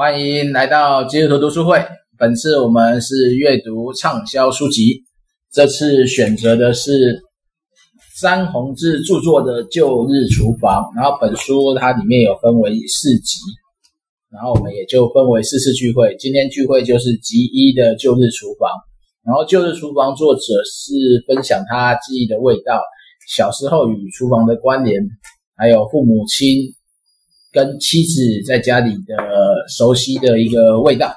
欢迎来到基督徒读书会。本次我们是阅读畅销书籍，这次选择的是詹宏志著作的《旧日厨房》。然后本书它里面有分为四集，然后我们也就分为四次聚会。今天聚会就是集一的《旧日厨房》。然后《旧日厨房》作者是分享他记忆的味道，小时候与厨房的关联，还有父母亲。跟妻子在家里的熟悉的一个味道，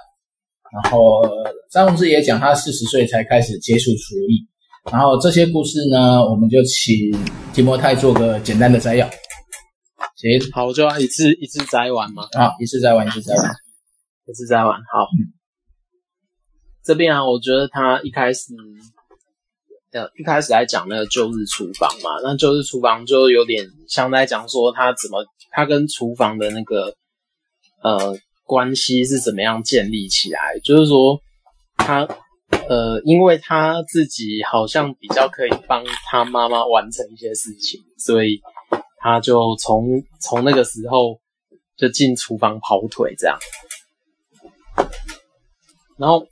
然后张宏志也讲他四十岁才开始接触厨艺，然后这些故事呢，我们就请提摩太做个简单的摘要。行，好，我就要一次一次摘完嘛。啊，一次摘完，一次摘完，一次摘完。好，嗯、这边啊，我觉得他一开始，呃，一开始来讲那个旧日厨房嘛，那旧日厨房就有点像在讲说他怎么。他跟厨房的那个呃关系是怎么样建立起来？就是说，他呃，因为他自己好像比较可以帮他妈妈完成一些事情，所以他就从从那个时候就进厨房跑腿这样。然后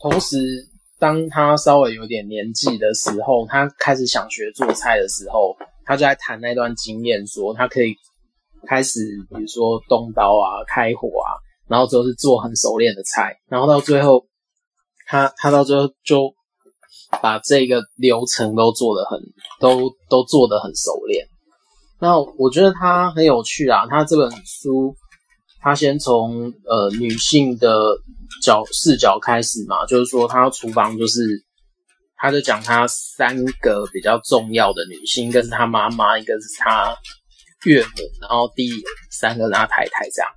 同时，当他稍微有点年纪的时候，他开始想学做菜的时候，他就在谈那段经验，说他可以。开始，比如说动刀啊、开火啊，然后之后是做很熟练的菜，然后到最后，他他到最后就把这个流程都做得很，都都做得很熟练。那我觉得他很有趣啊，他这本书，他先从呃女性的角视角开始嘛，就是说他厨房就是，他就讲他三个比较重要的女性，一个是他妈妈，一个是他。岳母，然后第三个是他太太这样，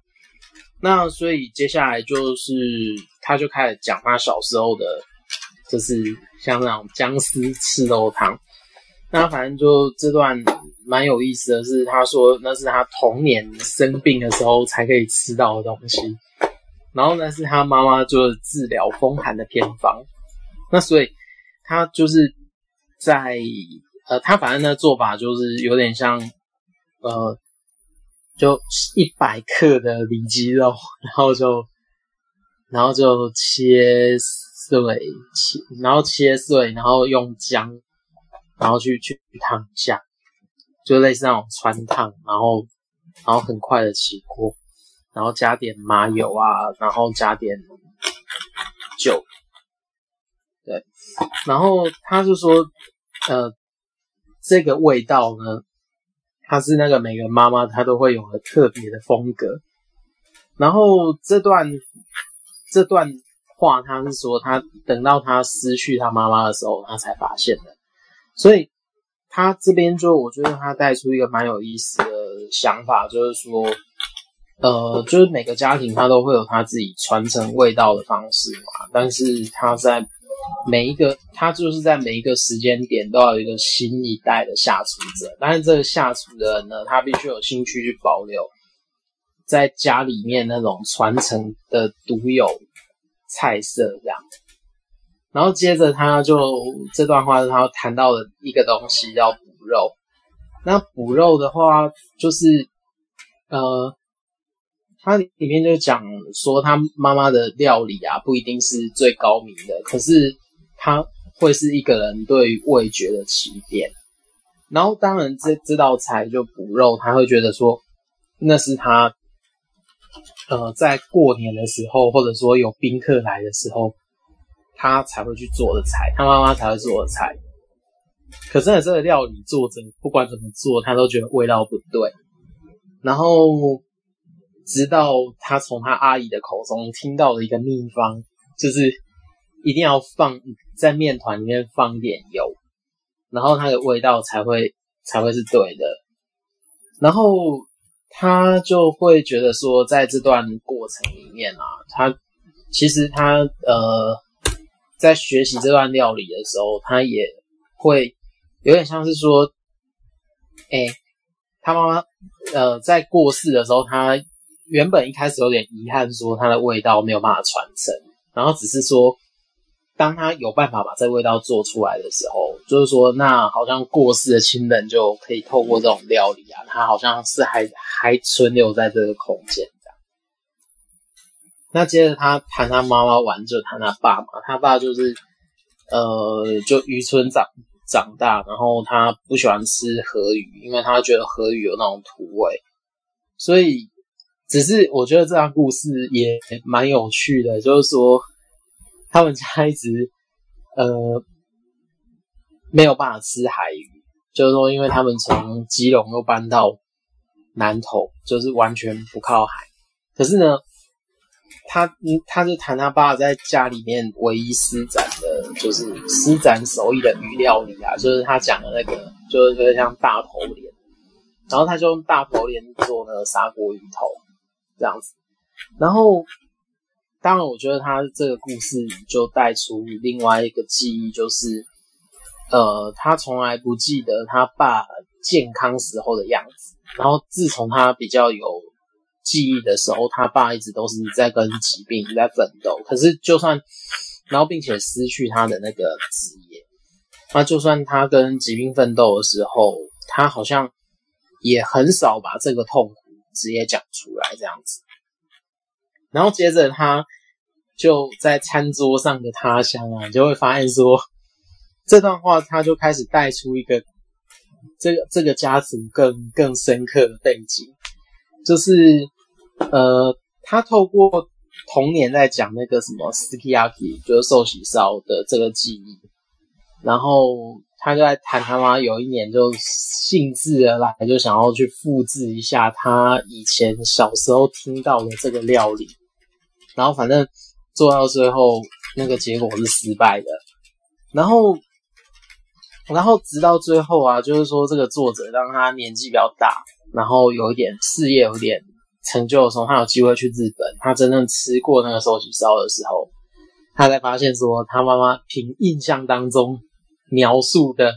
那所以接下来就是他就开始讲他小时候的，就是像那种姜丝赤肉汤。那反正就这段蛮有意思的是，他说那是他童年生病的时候才可以吃到的东西，然后那是他妈妈就治疗风寒的偏方。那所以他就是在呃，他反正的做法就是有点像。呃，就一百克的里脊肉，然后就，然后就切碎，切，然后切碎，然后用姜，然后去去烫一下，就类似那种汆烫，然后，然后很快的起锅，然后加点麻油啊，然后加点酒，对，然后他就说，呃，这个味道呢。他是那个每个妈妈她都会有个特别的风格，然后这段这段话他是说他等到他失去他妈妈的时候，他才发现的，所以他这边就我觉得他带出一个蛮有意思的想法，就是说，呃，就是每个家庭他都会有他自己传承味道的方式嘛，但是他在。每一个他就是在每一个时间点都要有一个新一代的下厨者，但是这个下厨的人呢，他必须有兴趣去保留在家里面那种传承的独有菜色这样。然后接着他就这段话他谈到的一个东西叫补肉。那补肉的话，就是呃，他里面就讲说他妈妈的料理啊，不一定是最高明的，可是。他会是一个人对味觉的起点，然后当然这这道菜就补肉，他会觉得说那是他呃在过年的时候，或者说有宾客来的时候，他才会去做的菜，他妈妈才会做的菜。可是，这个料理作者不管怎么做，他都觉得味道不对。然后直到他从他阿姨的口中听到了一个秘方，就是一定要放。在面团里面放点油，然后它的味道才会才会是对的。然后他就会觉得说，在这段过程里面啊，他其实他呃在学习这段料理的时候，他也会有点像是说，哎，他妈妈呃在过世的时候，他原本一开始有点遗憾，说它的味道没有办法传承，然后只是说。当他有办法把这味道做出来的时候，就是说，那好像过世的亲人就可以透过这种料理啊，他好像是还还存留在这个空间这样。那接着他谈他妈妈完，就谈他爸嘛。他爸就是呃，就渔村长长大，然后他不喜欢吃河鱼，因为他觉得河鱼有那种土味。所以，只是我觉得这段故事也蛮有趣的，就是说他们家一直呃没有办法吃海鱼，就是说因为他们从基隆又搬到南投，就是完全不靠海。可是呢，他，他就谈他爸在家里面唯一施展的，就是施展手艺的鱼料理啊，就是他讲的那个，就是有点像大头鰱，然后他就用大头鰱做那个砂锅鱼头这样子。然后，当然，我觉得他这个故事就带出另外一个记忆，就是呃，他从来不记得他爸健康时候的样子。然后，自从他比较有记忆的时候，他爸一直都是在跟疾病在奋斗。可是，就算然后，并且失去他的那个职业，那就算他跟疾病奋斗的时候，他好像也很少把这个痛苦直接讲出来这样子。然后接着，他就在餐桌上的他乡啊，你就会发现说，这段话他就开始带出一个这个这个家族更更深刻的背景，就是。呃，他透过童年在讲那个什么 sukiyaki，就是寿喜烧的这个记忆，然后他就在谈他妈有一年就兴致而来，就想要去复制一下他以前小时候听到的这个料理，然后反正做到最后那个结果是失败的，然后然后直到最后啊，就是说这个作者让他年纪比较大，然后有一点事业有点。成就的时候，他有机会去日本，他真正吃过那个寿喜烧的时候，他才发现说，他妈妈凭印象当中描述的，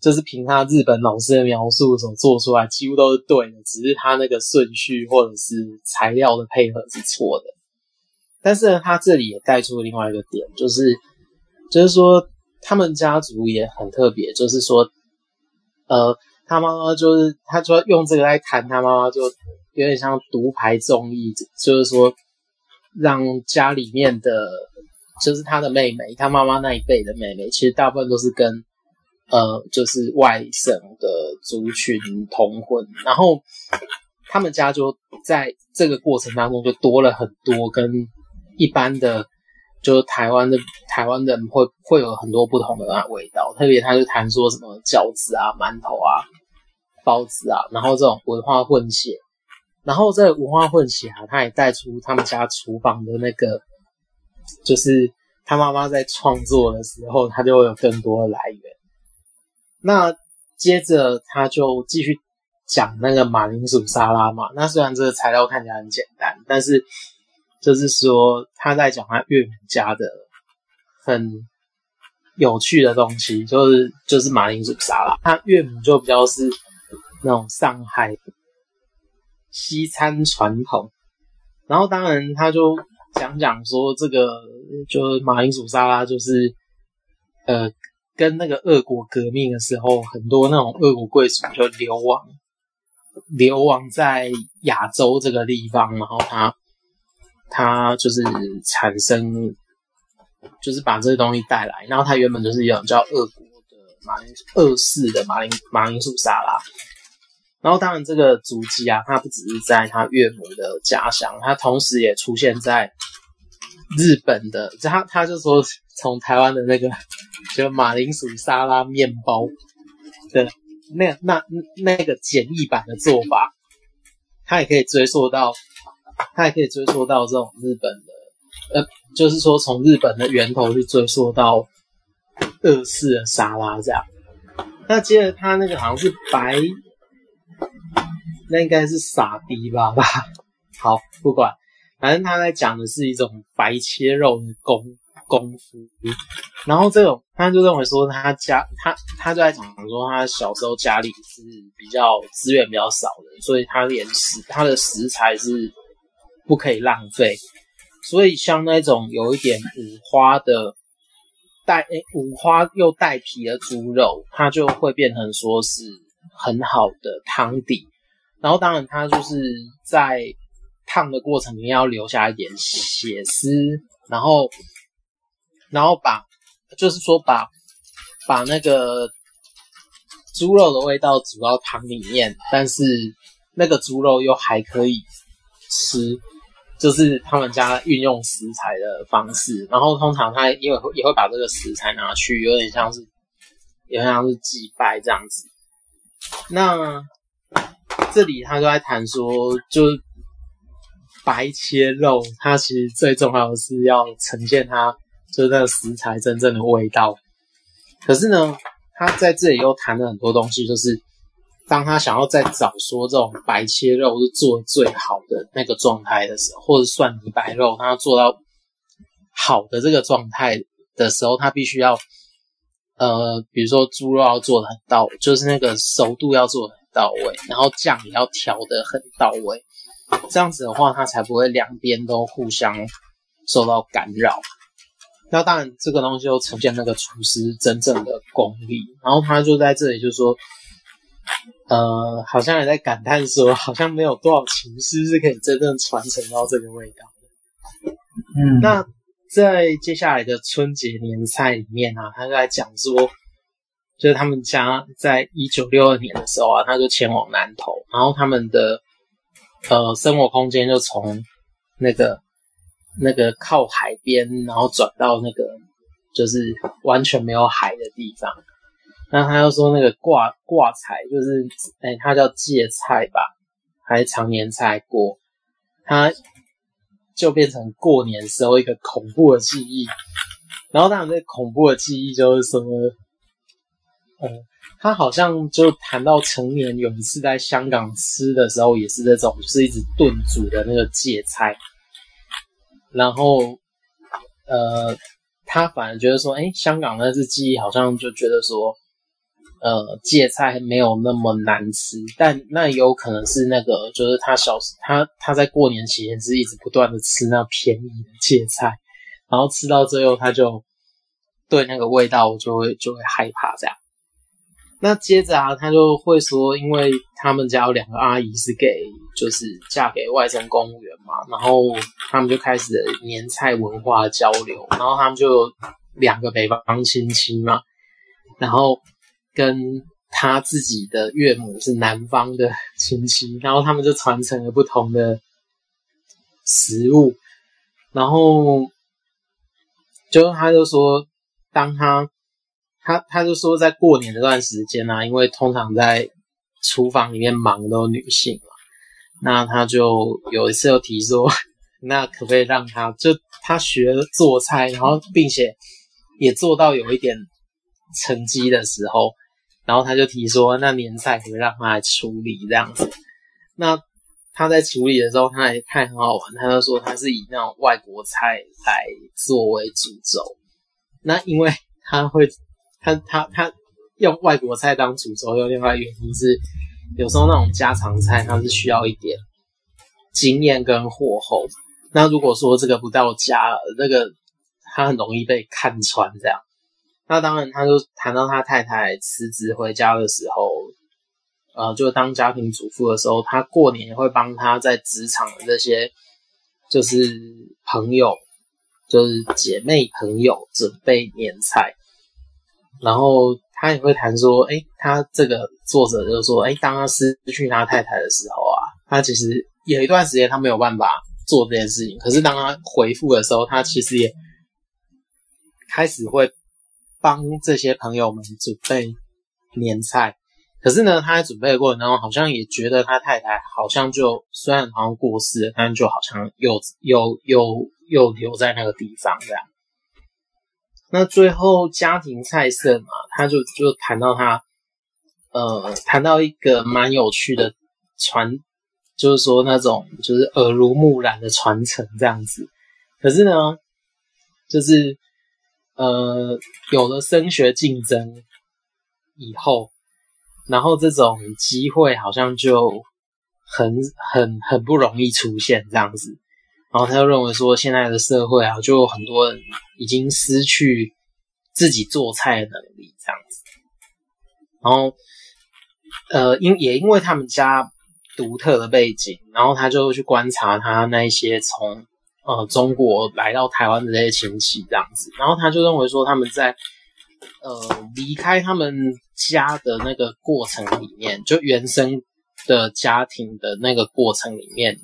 就是凭他日本老师的描述所做出来，几乎都是对的，只是他那个顺序或者是材料的配合是错的。但是呢，他这里也带出了另外一个点，就是就是说他们家族也很特别，就是说，呃，他妈妈就是他说用这个来谈他妈妈就。有点像独排众议，就是说，让家里面的，就是他的妹妹，他妈妈那一辈的妹妹，其实大部分都是跟，呃，就是外省的族群通婚，然后他们家就在这个过程当中就多了很多跟一般的，就是台湾的台湾人会会有很多不同的味道，特别他就谈说什么饺子啊、馒头啊、包子啊，然后这种文化混血。然后这文化混血啊，他也带出他们家厨房的那个，就是他妈妈在创作的时候，他就会有更多的来源。那接着他就继续讲那个马铃薯沙拉嘛。那虽然这个材料看起来很简单，但是就是说他在讲他岳母家的很有趣的东西，就是就是马铃薯沙拉。他岳母就比较是那种上海。西餐传统，然后当然他就讲讲说这个就是马铃薯沙拉，就是呃跟那个俄国革命的时候，很多那种俄国贵族就流亡，流亡在亚洲这个地方，然后他他就是产生，就是把这个东西带来，然后他原本就是一种叫俄国的马铃薯俄式的马铃马铃薯沙拉。然后，当然，这个足迹啊，它不只是在他岳母的家乡，它同时也出现在日本的。他他就说，从台湾的那个 就马铃薯沙拉面包的那那那个简易版的做法，他也可以追溯到，他也可以追溯到这种日本的，呃，就是说从日本的源头去追溯到日式的沙拉这样。那接着他那个好像是白。那应该是傻逼吧吧，好，不管，反正他在讲的是一种白切肉的功功夫，然后这种他就认为说他家他他就在讲说他小时候家里是比较资源比较少的，所以他连食他的食材是不可以浪费，所以像那种有一点五花的带诶五花又带皮的猪肉，它就会变成说是很好的汤底。然后，当然，他就是在烫的过程里面要留下一点血丝，然后然后把就是说把把那个猪肉的味道煮到汤里面，但是那个猪肉又还可以吃，就是他们家运用食材的方式。然后通常他也会也会把这个食材拿去，有点像是有点像是祭拜这样子。那这里他就在谈说，就是白切肉，它其实最重要的是要呈现它就是那个食材真正的味道。可是呢，他在这里又谈了很多东西，就是当他想要再找说这种白切肉是做最好的那个状态的时候，或者蒜泥白肉，他要做到好的这个状态的时候，他必须要。呃，比如说猪肉要做的很到，就是那个熟度要做的到位，然后酱也要调的很到位，这样子的话，它才不会两边都互相受到干扰。那当然，这个东西又呈现那个厨师真正的功力。然后他就在这里就说，呃，好像也在感叹说，好像没有多少厨师是可以真正传承到这个味道的。嗯，那。在接下来的春节年菜里面啊，他就在讲说，就是他们家在一九六二年的时候啊，他就前往南投，然后他们的呃生活空间就从那个那个靠海边，然后转到那个就是完全没有海的地方。那他又说那个挂挂菜，就是哎，他叫芥菜吧，还是长年菜过，他。就变成过年时候一个恐怖的记忆，然后当然这恐怖的记忆就是什么，嗯，他好像就谈到成年有一次在香港吃的时候也是这种，就是一直炖煮的那个芥菜，然后呃，他反而觉得说，哎，香港那次记忆好像就觉得说。呃，芥菜没有那么难吃，但那有可能是那个，就是他小时他他在过年期间是一直不断的吃那便宜的芥菜，然后吃到最后他就对那个味道就会就会害怕这样。那接着啊，他就会说，因为他们家有两个阿姨是给就是嫁给外省公务员嘛，然后他们就开始年菜文化交流，然后他们就两个北方亲戚嘛，然后。跟他自己的岳母是南方的亲戚，然后他们就传承了不同的食物，然后就他就说，当他他他就说，在过年那段时间啊，因为通常在厨房里面忙的都女性嘛，那他就有一次又提说，那可不可以让他就他学做菜，然后并且也做到有一点成绩的时候。然后他就提说，那年菜可可以让他来处理这样子。那他在处理的时候，他也看很好玩，他就说他是以那种外国菜来作为主轴。那因为他会，他他他用外国菜当主轴，有另外一个原因是，有时候那种家常菜它是需要一点经验跟火候。那如果说这个不到家，那个他很容易被看穿这样。那当然，他就谈到他太太辞职回家的时候，呃，就当家庭主妇的时候，他过年也会帮他在职场的这些就是朋友，就是姐妹朋友准备年菜。然后他也会谈说，诶，他这个作者就是说，诶，当他失去他太太的时候啊，他其实有一段时间他没有办法做这件事情。可是当他回复的时候，他其实也开始会。帮这些朋友们准备年菜，可是呢，他在准备的过程当中，好像也觉得他太太好像就虽然好像过世了，但就好像又又又又留在那个地方这样。那最后家庭菜色嘛，他就就谈到他，呃，谈到一个蛮有趣的传，就是说那种就是耳濡目染的传承这样子。可是呢，就是。呃，有了升学竞争以后，然后这种机会好像就很很很不容易出现这样子。然后他就认为说，现在的社会啊，就很多人已经失去自己做菜的能力这样子。然后，呃，因也因为他们家独特的背景，然后他就去观察他那一些从呃中国来到台湾的这些亲戚这样子，然后他就认为说他们在呃离开他们家的那个过程里面，就原生的家庭的那个过程里面，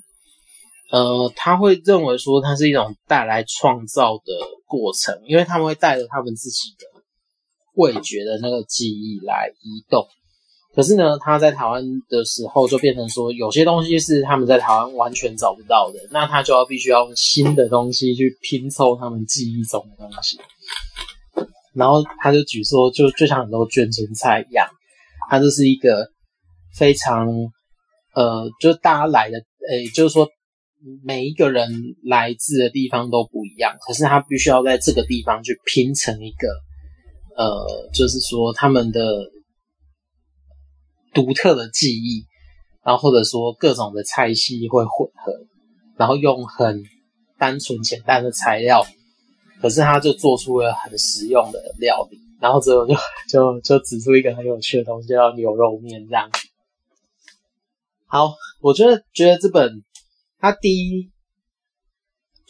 呃，他会认为说它是一种带来创造的过程，因为他们会带着他们自己的味觉的那个记忆来移动。可是呢，他在台湾的时候就变成说，有些东西是他们在台湾完全找不到的，那他就要必须要用新的东西去拼凑他们记忆中的东西。然后他就举说，就就像很多卷心菜一样，它就是一个非常呃，就大家来的，诶，就是说每一个人来自的地方都不一样，可是他必须要在这个地方去拼成一个，呃，就是说他们的。独特的记忆，然后或者说各种的菜系会混合，然后用很单纯简单的材料，可是他就做出了很实用的料理，然后之后就就就指出一个很有趣的东西，叫牛肉面这样。好，我觉得觉得这本他第一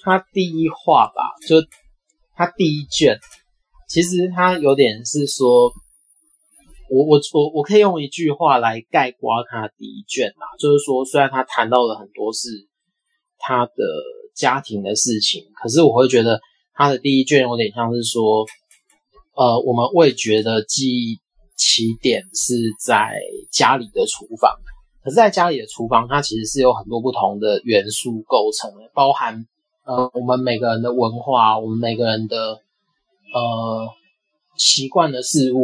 他第一话吧，就他第一卷，其实他有点是说。我我我我可以用一句话来概括他第一卷啦，就是说，虽然他谈到了很多是他的家庭的事情，可是我会觉得他的第一卷有点像是说，呃，我们味觉的记忆起点是在家里的厨房，可是在家里的厨房，它其实是有很多不同的元素构成的，包含呃我们每个人的文化，我们每个人的呃习惯的事物。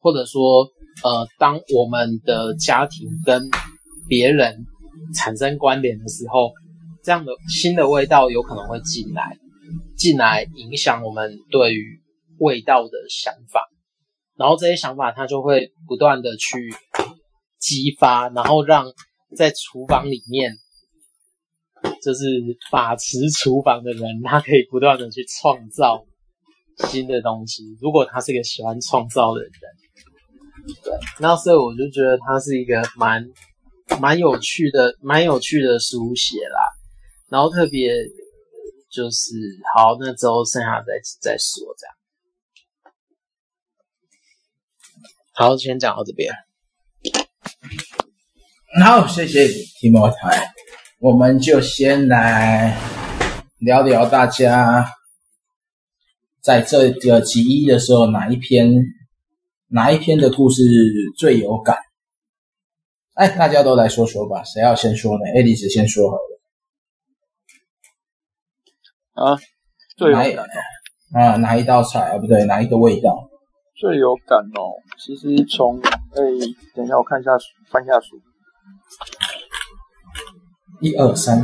或者说，呃，当我们的家庭跟别人产生关联的时候，这样的新的味道有可能会进来，进来影响我们对于味道的想法，然后这些想法它就会不断的去激发，然后让在厨房里面，就是把持厨房的人，他可以不断的去创造新的东西。如果他是一个喜欢创造的人。对，那所以我就觉得他是一个蛮蛮有趣的、蛮有趣的书写啦。然后特别就是好，那之后剩下再再说这样。好，先讲到这边。好，谢谢提摩台，我们就先来聊聊大家在这个集一的时候哪一篇。哪一篇的故事最有感？哎，大家都来说说吧。谁要先说呢？爱丽丝先说好了。啊，最有感啊，哪一道菜啊？不对，哪一个味道最有感哦？其实从哎，等一下我看一下书，翻一下书。一二三，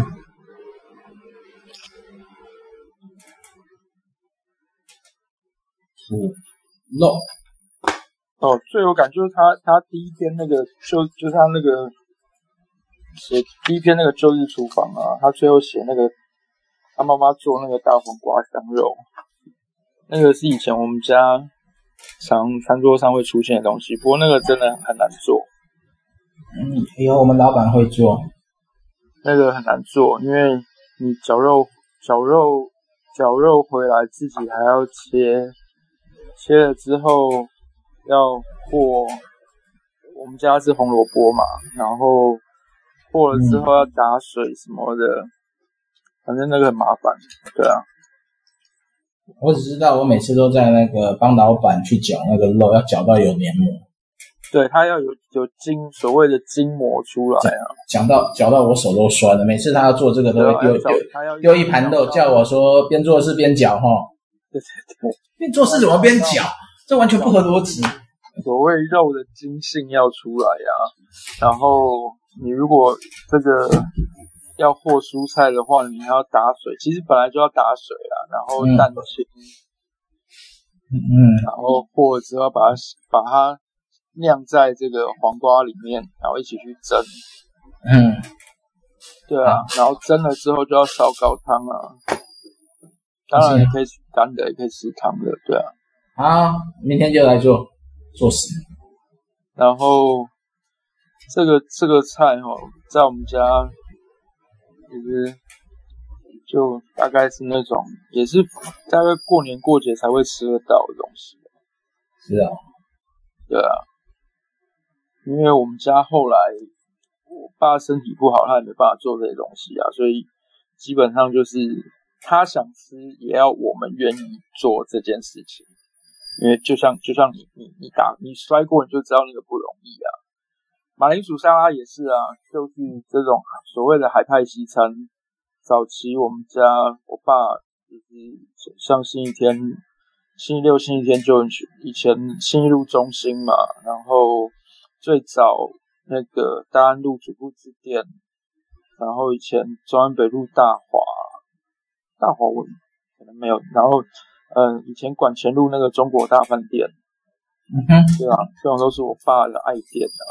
五六。哦，最有感就是他，他第一篇那个就就是他那个写第一篇那个周日厨房啊，他最后写那个他妈妈做那个大黄瓜香肉，那个是以前我们家常餐桌上会出现的东西，不过那个真的很难做。嗯，以后我们老板会做，那个很难做，因为你绞肉绞肉绞肉回来自己还要切，切了之后。要过，我们家是红萝卜嘛，然后过了之后要打水什么的，嗯、反正那个很麻烦，对啊。我只知道我每次都在那个帮老板去绞那个肉，要绞到有黏膜。对，他要有有筋，所谓的筋膜出来啊。讲到搅到我手都酸了，每次他要做这个都会丢丢丢一盘豆，叫我说边做事边搅哈。对对对，边做事怎么边搅？这完全不合逻辑。所谓肉的筋性要出来呀、啊，然后你如果这个要和蔬菜的话，你还要打水。其实本来就要打水啊，然后蛋清，嗯，然后和了之后把它把它酿在这个黄瓜里面，然后一起去蒸。嗯，对啊，然后蒸了之后就要烧高汤啊，当然也可以干的，也可以吃汤的，对啊。啊，明天就来做做事。然后这个这个菜哈，在我们家其实就大概是那种，也是大概过年过节才会吃得到的东西。是啊，对啊，因为我们家后来我爸身体不好，他也没办法做这些东西啊，所以基本上就是他想吃，也要我们愿意做这件事情。因为就像就像你你你打你摔过，你就知道那个不容易啊。马铃薯沙拉也是啊，就是这种所谓的海派西餐。早期我们家我爸就是像星期天、星期六、星期天就去以前信义路中心嘛，然后最早那个大安路主妇之店，然后以前中安北路大华大华我可能没有，然后嗯，以前管前路那个中国大饭店，嗯哼，对啊，这种都是我爸的爱店啊。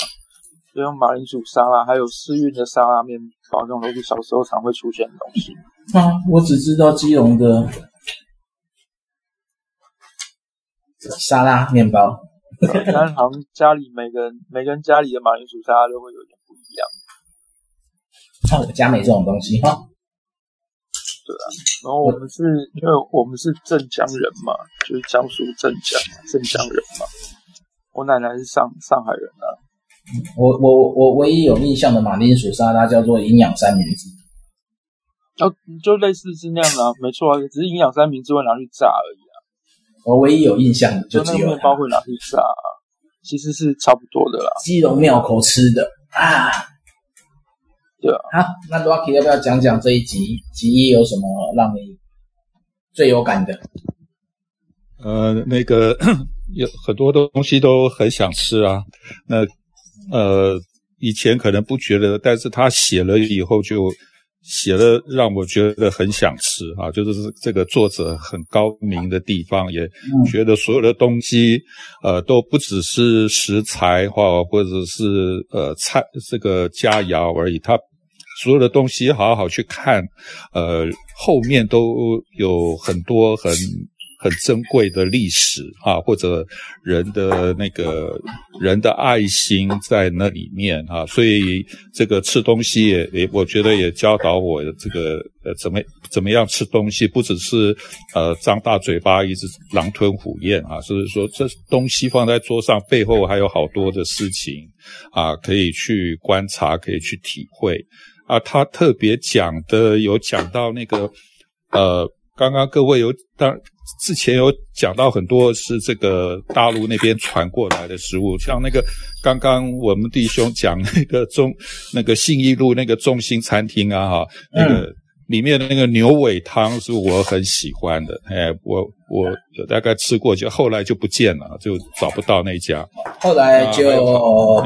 就用马铃薯沙拉，还有世运的沙拉面包，这种都是小时候常会出现的东西。啊，我只知道基隆的沙拉面包，但是好像家里每个人每个人家里的马铃薯沙拉都会有点不一样。那我家没这种东西哈。对啊，然后我们是因为我们是镇江人嘛，就是江苏镇江镇江人嘛。我奶奶是上上海人啊。我我我唯一有印象的马铃薯沙拉叫做营养三明治，哦，就类似是那样的，啊，没错啊，只是营养三明治会拿去炸而已啊。我唯一有印象的就只有面包会拿去炸，啊，其实是差不多的啦。基隆庙口吃的啊，对啊。好，那 Rocky 要不要讲讲这一集集一有什么让你最有感的？呃，那个有很多东西都很想吃啊，那。呃，以前可能不觉得，但是他写了以后就写的，让我觉得很想吃啊。就是这个作者很高明的地方，也觉得所有的东西，呃，都不只是食材或或者是呃菜这个佳肴而已，他所有的东西好好去看，呃，后面都有很多很。很珍贵的历史啊，或者人的那个人的爱心在那里面啊，所以这个吃东西也也，我觉得也教导我这个呃怎么怎么样吃东西，不只是呃张大嘴巴一直狼吞虎咽啊，所以说这东西放在桌上背后还有好多的事情啊，可以去观察，可以去体会啊。他特别讲的有讲到那个呃。刚刚各位有当之前有讲到很多是这个大陆那边传过来的食物，像那个刚刚我们弟兄讲那个中那个信义路那个中心餐厅啊哈，那个里面的那个牛尾汤是我很喜欢的，哎，我我有大概吃过，就后来就不见了，就找不到那家，后来就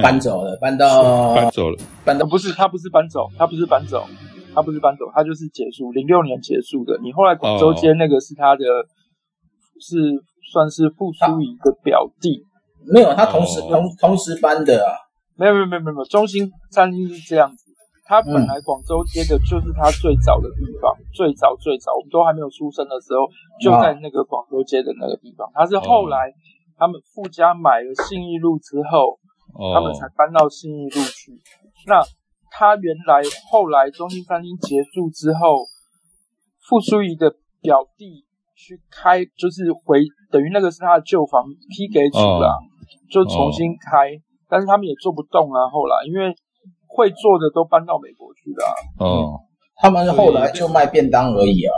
搬走了，搬到搬走了，搬到不是他不是搬走，他不是搬走。他不是搬走，他就是结束，零六年结束的。你后来广州街那个是他的，哦、是算是傅苏仪的表弟，没有，他同时、哦、同同时搬的啊，没有没有没有没有，中心餐厅是这样子，他本来广州街的就是他最早的地方，嗯、最早最早，我们都还没有出生的时候，就在那个广州街的那个地方。他是后来他们傅家买了信义路之后，哦、他们才搬到信义路去。那。他原来后来中心餐厅结束之后，傅苏仪的表弟去开，就是回等于那个是他的旧房批给主了，就重新开，但是他们也做不动啊。后来因为会做的都搬到美国去了，哦，他们后来就卖便当而已啊。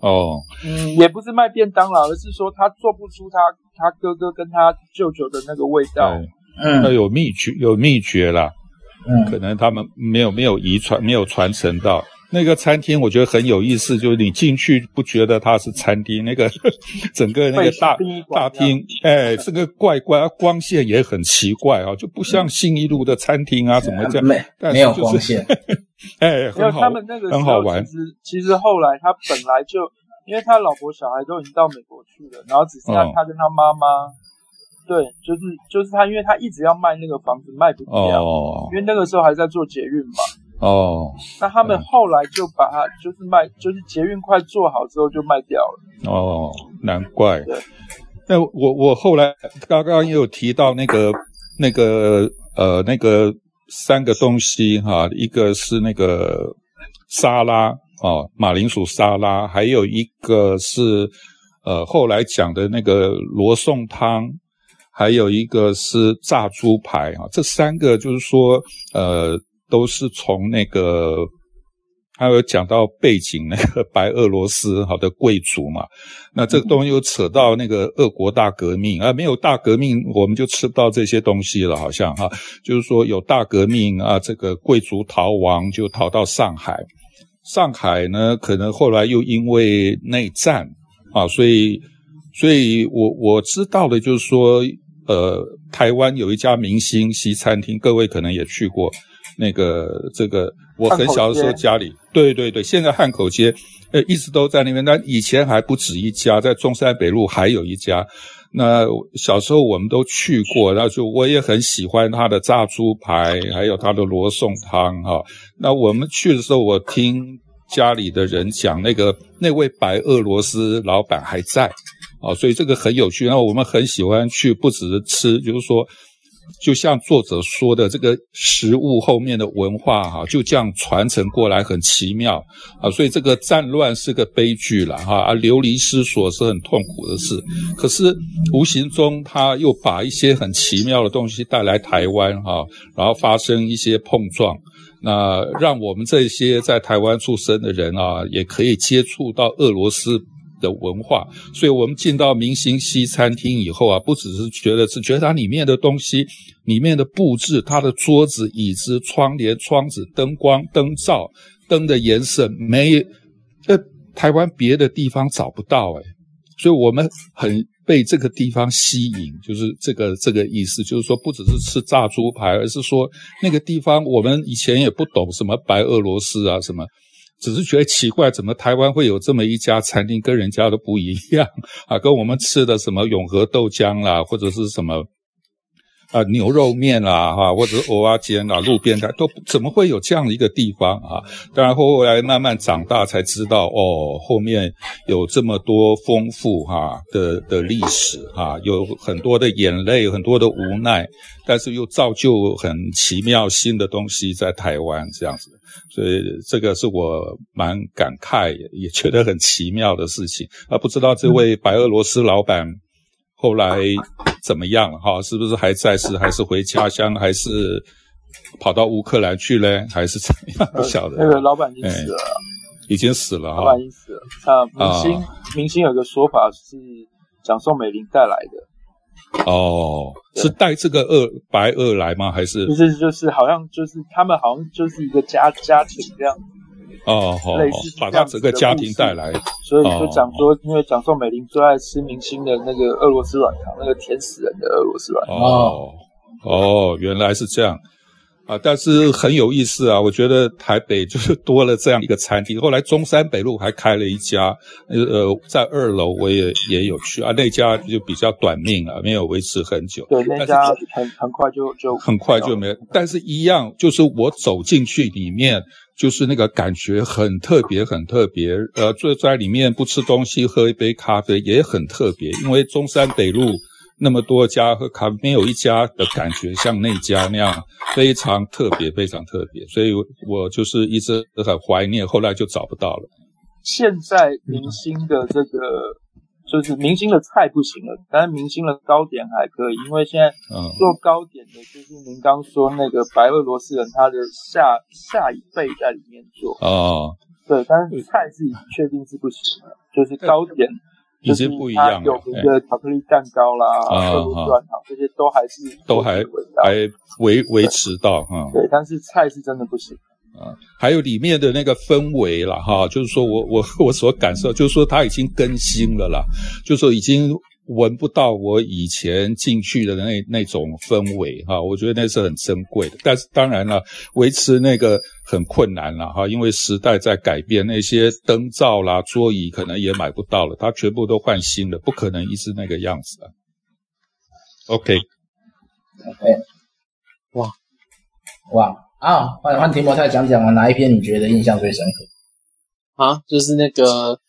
哦，嗯，也不是卖便当啦，而是说他做不出他他哥哥跟他舅舅的那个味道。嗯，那有秘诀，有秘诀啦。嗯，可能他们没有没有遗传，没有传承到那个餐厅，我觉得很有意思。就是你进去不觉得它是餐厅，那个 整个那个大大厅，哎，这个怪怪，光线也很奇怪啊，就不像信义路的餐厅啊，怎么这样？没，没有光线，哎，很好，很好玩。其实其实后来他本来就，因为他老婆小孩都已经到美国去了，然后只剩下他跟他妈妈。对，就是就是他，因为他一直要卖那个房子，卖不掉，哦、因为那个时候还在做捷运嘛。哦。那他们后来就把它就是卖，就是捷运快做好之后就卖掉了。哦，难怪。对。那我我后来刚刚也有提到那个那个呃那个三个东西哈，一个是那个沙拉啊，马铃薯沙拉，还有一个是呃后来讲的那个罗宋汤，还有一个是炸猪排啊，这三个就是说呃都是从那个。还有讲到背景那个 白俄罗斯好的贵族嘛，那这个东西又扯到那个俄国大革命啊，没有大革命我们就吃不到这些东西了，好像哈，就是说有大革命啊，这个贵族逃亡就逃到上海，上海呢可能后来又因为内战啊，所以，所以我我知道的就是说，呃，台湾有一家明星西餐厅，各位可能也去过。那个这个，我很小的时候家里，对对对，现在汉口街，呃，一直都在那边。但以前还不止一家，在中山北路还有一家。那小时候我们都去过，然后就我也很喜欢他的炸猪排，还有他的罗宋汤哈。那我们去的时候，我听家里的人讲，那个那位白俄罗斯老板还在啊，所以这个很有趣。然后我们很喜欢去，不只是吃，就是说。就像作者说的，这个食物后面的文化哈，就这样传承过来，很奇妙啊。所以这个战乱是个悲剧了哈，啊，流离失所是很痛苦的事。可是无形中他又把一些很奇妙的东西带来台湾哈，然后发生一些碰撞，那让我们这些在台湾出生的人啊，也可以接触到俄罗斯。的文化，所以我们进到明星西餐厅以后啊，不只是觉得是觉得它里面的东西、里面的布置、它的桌子、椅子、窗帘、窗子、灯光、灯罩、灯的颜色，没呃台湾别的地方找不到诶，所以我们很被这个地方吸引，就是这个这个意思，就是说不只是吃炸猪排，而是说那个地方我们以前也不懂什么白俄罗斯啊什么。只是觉得奇怪，怎么台湾会有这么一家餐厅，跟人家都不一样啊？跟我们吃的什么永和豆浆啦，或者是什么啊牛肉面啦，哈，或者是蚵仔煎啦，路边摊都怎么会有这样的一个地方啊？当然后来慢慢长大才知道，哦，后面有这么多丰富哈的的历史哈，有很多的眼泪，很多的无奈，但是又造就很奇妙新的东西在台湾这样子。所以这个是我蛮感慨，也觉得很奇妙的事情啊！不知道这位白俄罗斯老板后来怎么样哈？是不是还在世，还是回家乡，还是跑到乌克兰去嘞？还是怎么样？不晓得。那个老板已经死了，已经死了哈。老板已经死了。啊，明星明星有个说法是蒋宋美龄带来的。哦，是带这个二白二来吗？还是就是就是好像就是他们好像就是一个家家庭这样哦，类似把他整个家庭带来，所以就讲说，因为蒋宋美龄最爱吃明星的那个俄罗斯软糖，那个甜死人的俄罗斯软糖。哦哦，原来是这样。啊，但是很有意思啊！我觉得台北就是多了这样一个餐厅。后来中山北路还开了一家，呃，在二楼我也也有去啊，那家就比较短命啊，没有维持很久。对，那家很很快就就很快就没。但是一样，就是我走进去里面，就是那个感觉很特别，很特别。呃，坐在里面不吃东西，喝一杯咖啡也很特别，因为中山北路。那么多家喝咖啡，没有一家的感觉像那家那样非常特别，非常特别，所以我就是一直都很怀念，后来就找不到了。现在明星的这个就是明星的菜不行了，但是明星的糕点还可以，因为现在做糕点的就是您刚说那个白俄罗斯人，他的下下一辈在里面做哦，对，但是菜是确定是不行了，就是糕点。已经不一样了。有名的巧克力蛋糕啦，啊，俄罗斯软糖这些都还是都还还维维持到哈。对，但是菜是真的不行。啊，还有里面的那个氛围了，哈，就是说我我 我所感受，就是说它已经更新了啦，就是说已经。闻不到我以前进去的那那种氛围哈，我觉得那是很珍贵的。但是当然了，维持那个很困难了哈，因为时代在改变，那些灯罩啦、桌椅可能也买不到了，它全部都换新的，不可能一直那个样子啊。OK，OK，哇哇啊！换换题目，再讲讲啊，哪一篇你觉得印象最深刻？啊，就是那个。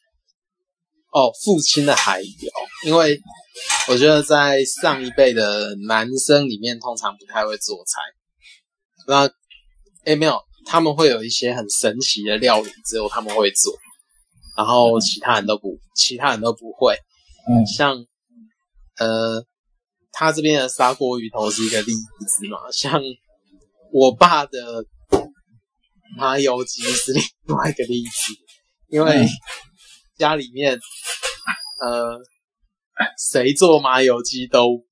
哦，父亲的海流，因为我觉得在上一辈的男生里面，通常不太会做菜，那诶没有，他们会有一些很神奇的料理，只有他们会做，然后其他人都不，其他人都不会。嗯，像呃，他这边的砂锅鱼头是一个例子嘛，像我爸的麻油鸡是另外一个例子，因为家里面呃，谁做麻油鸡都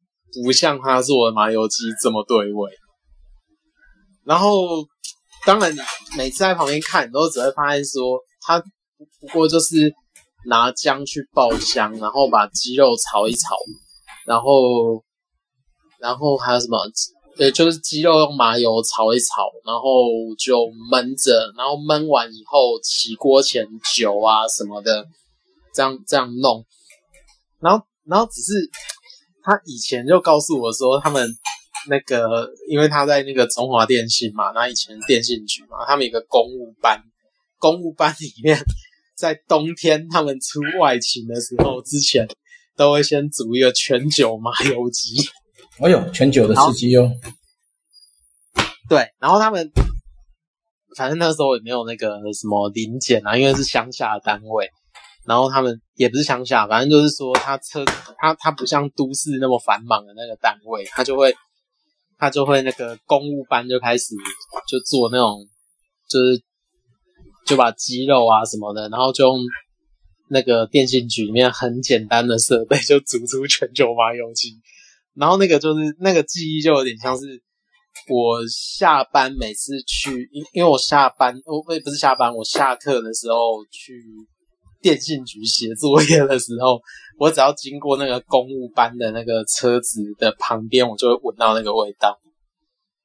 不像他做的麻油鸡这么对味。然后，当然每次在旁边看，你都只会发现说，他不过就是拿姜去爆香，然后把鸡肉炒一炒，然后，然后还有什么？对，就是鸡肉用麻油炒一炒，然后就焖着，然后焖完以后起锅前酒啊什么的，这样这样弄。然后，然后只是他以前就告诉我说他们。那个，因为他在那个中华电信嘛，那以前电信局嘛，他们有个公务班，公务班里面，在冬天他们出外勤的时候，之前都会先煮一个全酒麻油鸡。哎呦，全酒的司机哦。对，然后他们，反正那时候也没有那个什么临检啊，因为是乡下的单位，然后他们也不是乡下，反正就是说他车，他他不像都市那么繁忙的那个单位，他就会。他就会那个公务班就开始就做那种，就是就把鸡肉啊什么的，然后就用那个电信局里面很简单的设备就煮出全球麻油鸡，然后那个就是那个记忆就有点像是我下班每次去，因因为我下班我也不是下班，我下课的时候去电信局写作业的时候。我只要经过那个公务班的那个车子的旁边，我就会闻到那个味道，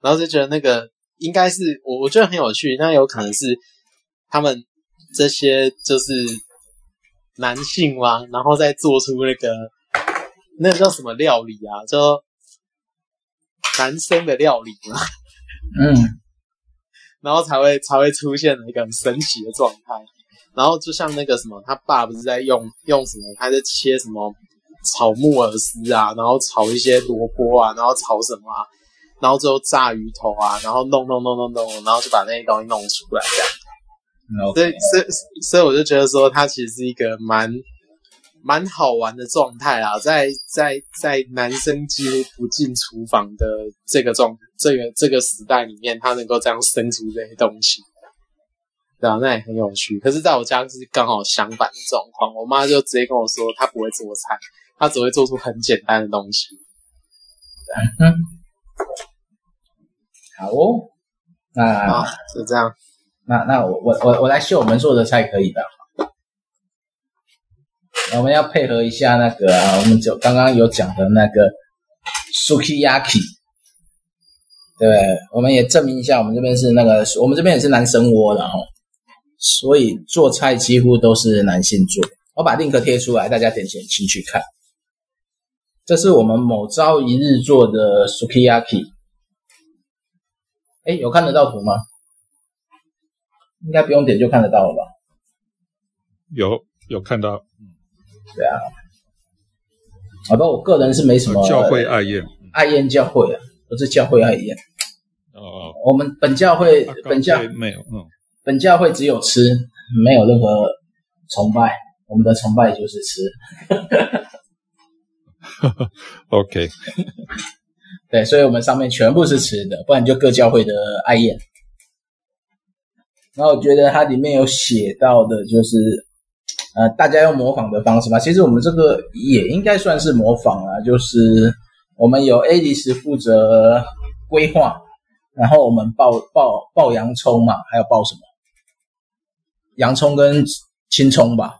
然后就觉得那个应该是我，我觉得很有趣。那有可能是他们这些就是男性嘛，然后再做出那个那个叫什么料理啊？就男生的料理嘛，嗯，然后才会才会出现一个很神奇的状态。然后就像那个什么，他爸不是在用用什么？他在切什么炒木耳丝啊，然后炒一些萝卜啊，然后炒什么啊，然后最后炸鱼头啊，然后弄弄弄弄弄，然后就把那些东西弄出来这样。所以，所以，所以我就觉得说，他其实是一个蛮蛮好玩的状态啊，在在在男生几乎不进厨房的这个状这个这个时代里面，他能够这样生出这些东西。对啊，那也很有趣。可是，在我家是刚好相反的状况。我妈就直接跟我说，她不会做菜，她只会做出很简单的东西。嗯，好哦。那就这样。那那我我我我来秀我们做的菜可以吧？我们要配合一下那个啊，我们就刚刚有讲的那个 Sukiyaki。对，我们也证明一下，我们这边是那个，我们这边也是男生窝的哈。所以做菜几乎都是男性做。我把 link 贴出来，大家点进去看。这是我们某朝一日做的 sukiyaki。哎，有看得到图吗？应该不用点就看得到了吧？有，有看到。对啊。好吧，我个人是没什么。教会爱宴。爱宴教会啊，不是教会爱宴。哦哦。我们本教会，啊、本教没有，嗯。本教会只有吃，没有任何崇拜。我们的崇拜就是吃。OK，对，所以我们上面全部是吃的，不然就各教会的爱宴。然后我觉得它里面有写到的，就是呃，大家用模仿的方式嘛。其实我们这个也应该算是模仿啊，就是我们有 Alice 负责规划，然后我们爆爆爆洋葱嘛，还有爆什么？洋葱跟青葱吧，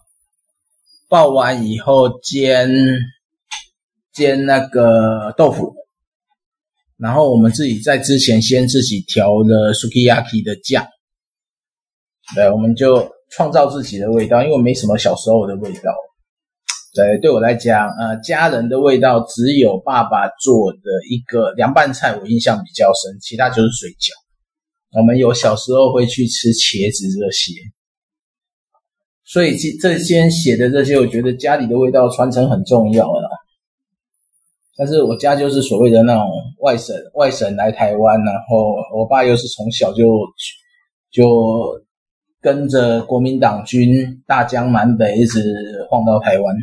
爆完以后煎煎那个豆腐，然后我们自己在之前先自己调的 sukiyaki 的酱，对，我们就创造自己的味道，因为没什么小时候的味道。对，对我来讲，呃，家人的味道只有爸爸做的一个凉拌菜，我印象比较深，其他就是水饺。我们有小时候会去吃茄子这些。所以这这些写的这些，我觉得家里的味道传承很重要了。但是我家就是所谓的那种外省外省来台湾，然后我爸又是从小就就跟着国民党军大江南北一直晃到台湾，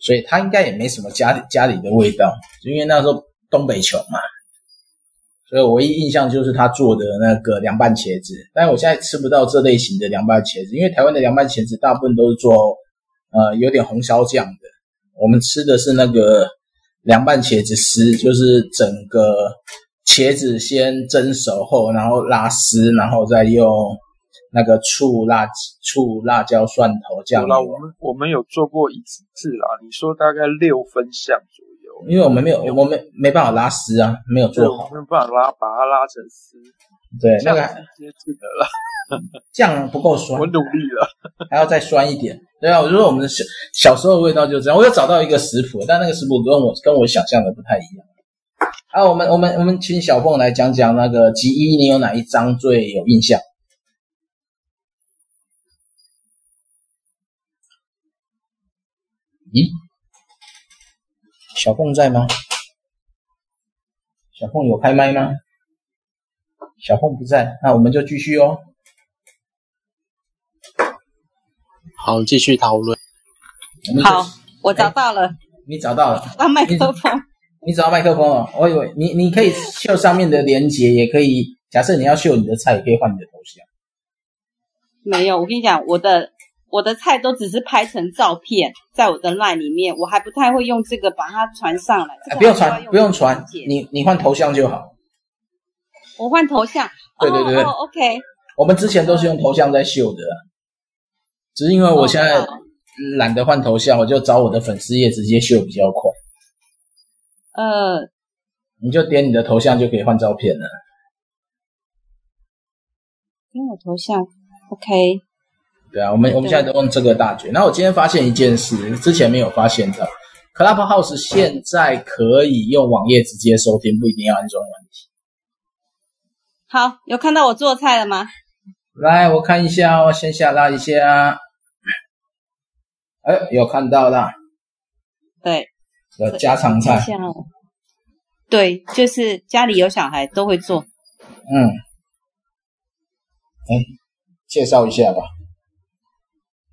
所以他应该也没什么家里家里的味道，因为那时候东北穷嘛。所以我唯一印象就是他做的那个凉拌茄子，但我现在吃不到这类型的凉拌茄子，因为台湾的凉拌茄子大部分都是做呃有点红烧酱的，我们吃的是那个凉拌茄子丝，就是整个茄子先蒸熟后，然后拉丝，然后再用那个醋、辣醋、辣椒、蒜头酱。那我们我们有做过一次啦，你说大概六分像左右。因为我们没有，我们没办法拉丝啊，没有做好，没有办法拉，把它拉成丝。对，那个直接记得了，酱不够酸，我努力了，还要再酸一点。对啊，我就说我们的小小时候的味道就这样。我有找到一个食谱，但那个食谱跟我跟我想象的不太一样。好，我们我们我们请小凤来讲讲那个吉一，你有哪一张最有印象？咦？小凤在吗？小凤有开麦吗？小凤不在，那我们就继续哦。好，继续讨论。好，我找到了。你找到了？找麦克风你。找到麦克风了？我以为你你可以秀上面的连接，也可以。假设你要秀你的菜，也可以换你的头像。没有，我跟你讲，我的。我的菜都只是拍成照片，在我的 LINE 里面，我还不太会用这个把它传上来。这个、不用传，不用传，你你换头像就好。我换头像。对对对对。哦，OK。我们之前都是用头像在秀的，只是因为我现在懒得换头像，我就找我的粉丝页直接秀比较快。呃，你就点你的头像就可以换照片了。点我头像，OK。对啊，我们我们现在都用这个大绝。然后我今天发现一件事，之前没有发现的，Clubhouse 现在可以用网页直接收听，不一定要安装软体。好，有看到我做菜了吗？来，我看一下哦，先下拉一下。哎，有看到了。对，有家常菜。对，就是家里有小孩都会做。嗯。哎，介绍一下吧。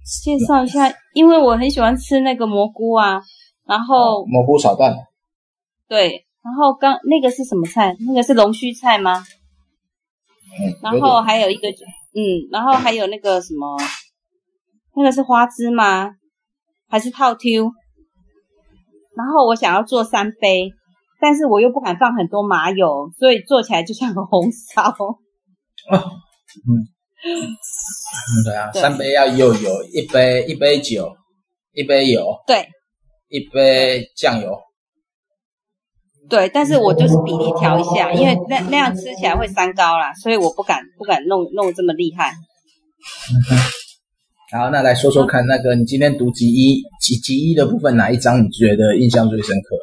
介绍一下，因为我很喜欢吃那个蘑菇啊，然后蘑菇炒蛋，对，然后刚那个是什么菜？那个是龙须菜吗？嗯，然后还有一个，嗯，然后还有那个什么，那个是花枝吗？还是套 Q？然后我想要做三杯，但是我又不敢放很多麻油，所以做起来就像个红烧。哦，嗯。嗯，对啊，对三杯要又有一杯一杯酒，一杯油，对，一杯酱油，对，但是我就是比例调一下，因为那那样吃起来会三高啦，所以我不敢不敢弄弄这么厉害。好，那来说说看，那个你今天读集一集集一的部分哪一章你觉得印象最深刻？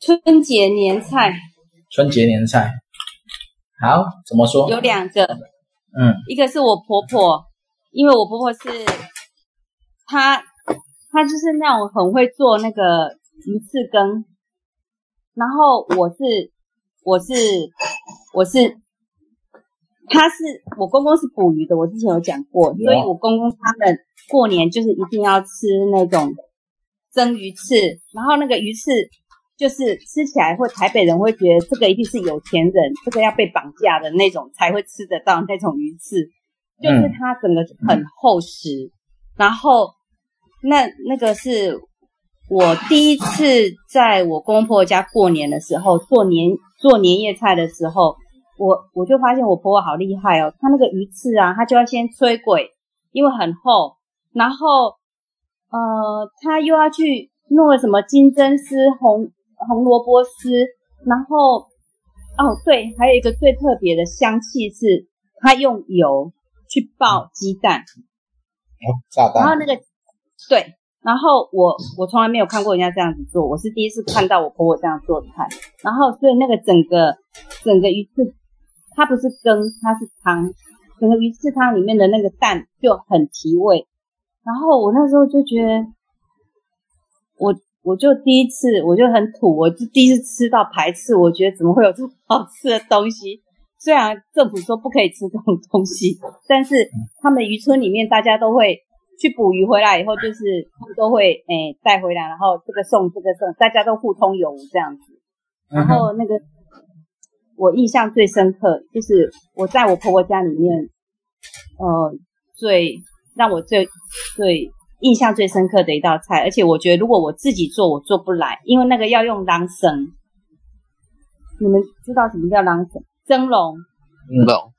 春节年菜。春节年菜，好，怎么说？有两个。嗯，一个是我婆婆，因为我婆婆是她，她就是那种很会做那个鱼翅羹，然后我是我是我是，他是我公公是捕鱼的，我之前有讲过，所以我公公他们过年就是一定要吃那种蒸鱼翅，然后那个鱼翅。就是吃起来会台北人会觉得这个一定是有钱人，这个要被绑架的那种才会吃得到那种鱼翅，就是它整个很厚实。嗯、然后那那个是我第一次在我公婆家过年的时候做年做年夜菜的时候，我我就发现我婆婆好厉害哦，她那个鱼翅啊，她就要先吹鬼，因为很厚，然后呃，她又要去弄个什么金针丝红。红萝卜丝，然后哦对，还有一个最特别的香气是，它用油去爆鸡蛋，哦，炸弹，然后那个对，然后我我从来没有看过人家这样子做，我是第一次看到我婆婆这样做菜，然后所以那个整个整个鱼翅，它不是羹，它是汤，整个鱼翅汤里面的那个蛋就很提味，然后我那时候就觉得我。我就第一次，我就很土，我就第一次吃到排斥，我觉得怎么会有这么好吃的东西？虽然政府说不可以吃这种东西，但是他们渔村里面大家都会去捕鱼回来以后，就是他们都会诶带回来，然后这个送这个送，大家都互通有无这样子。然后那个我印象最深刻，就是我在我婆婆家里面，呃，最让我最最印象最深刻的一道菜，而且我觉得如果我自己做，我做不来，因为那个要用狼绳。你们知道什么叫狼绳？蒸笼，笼，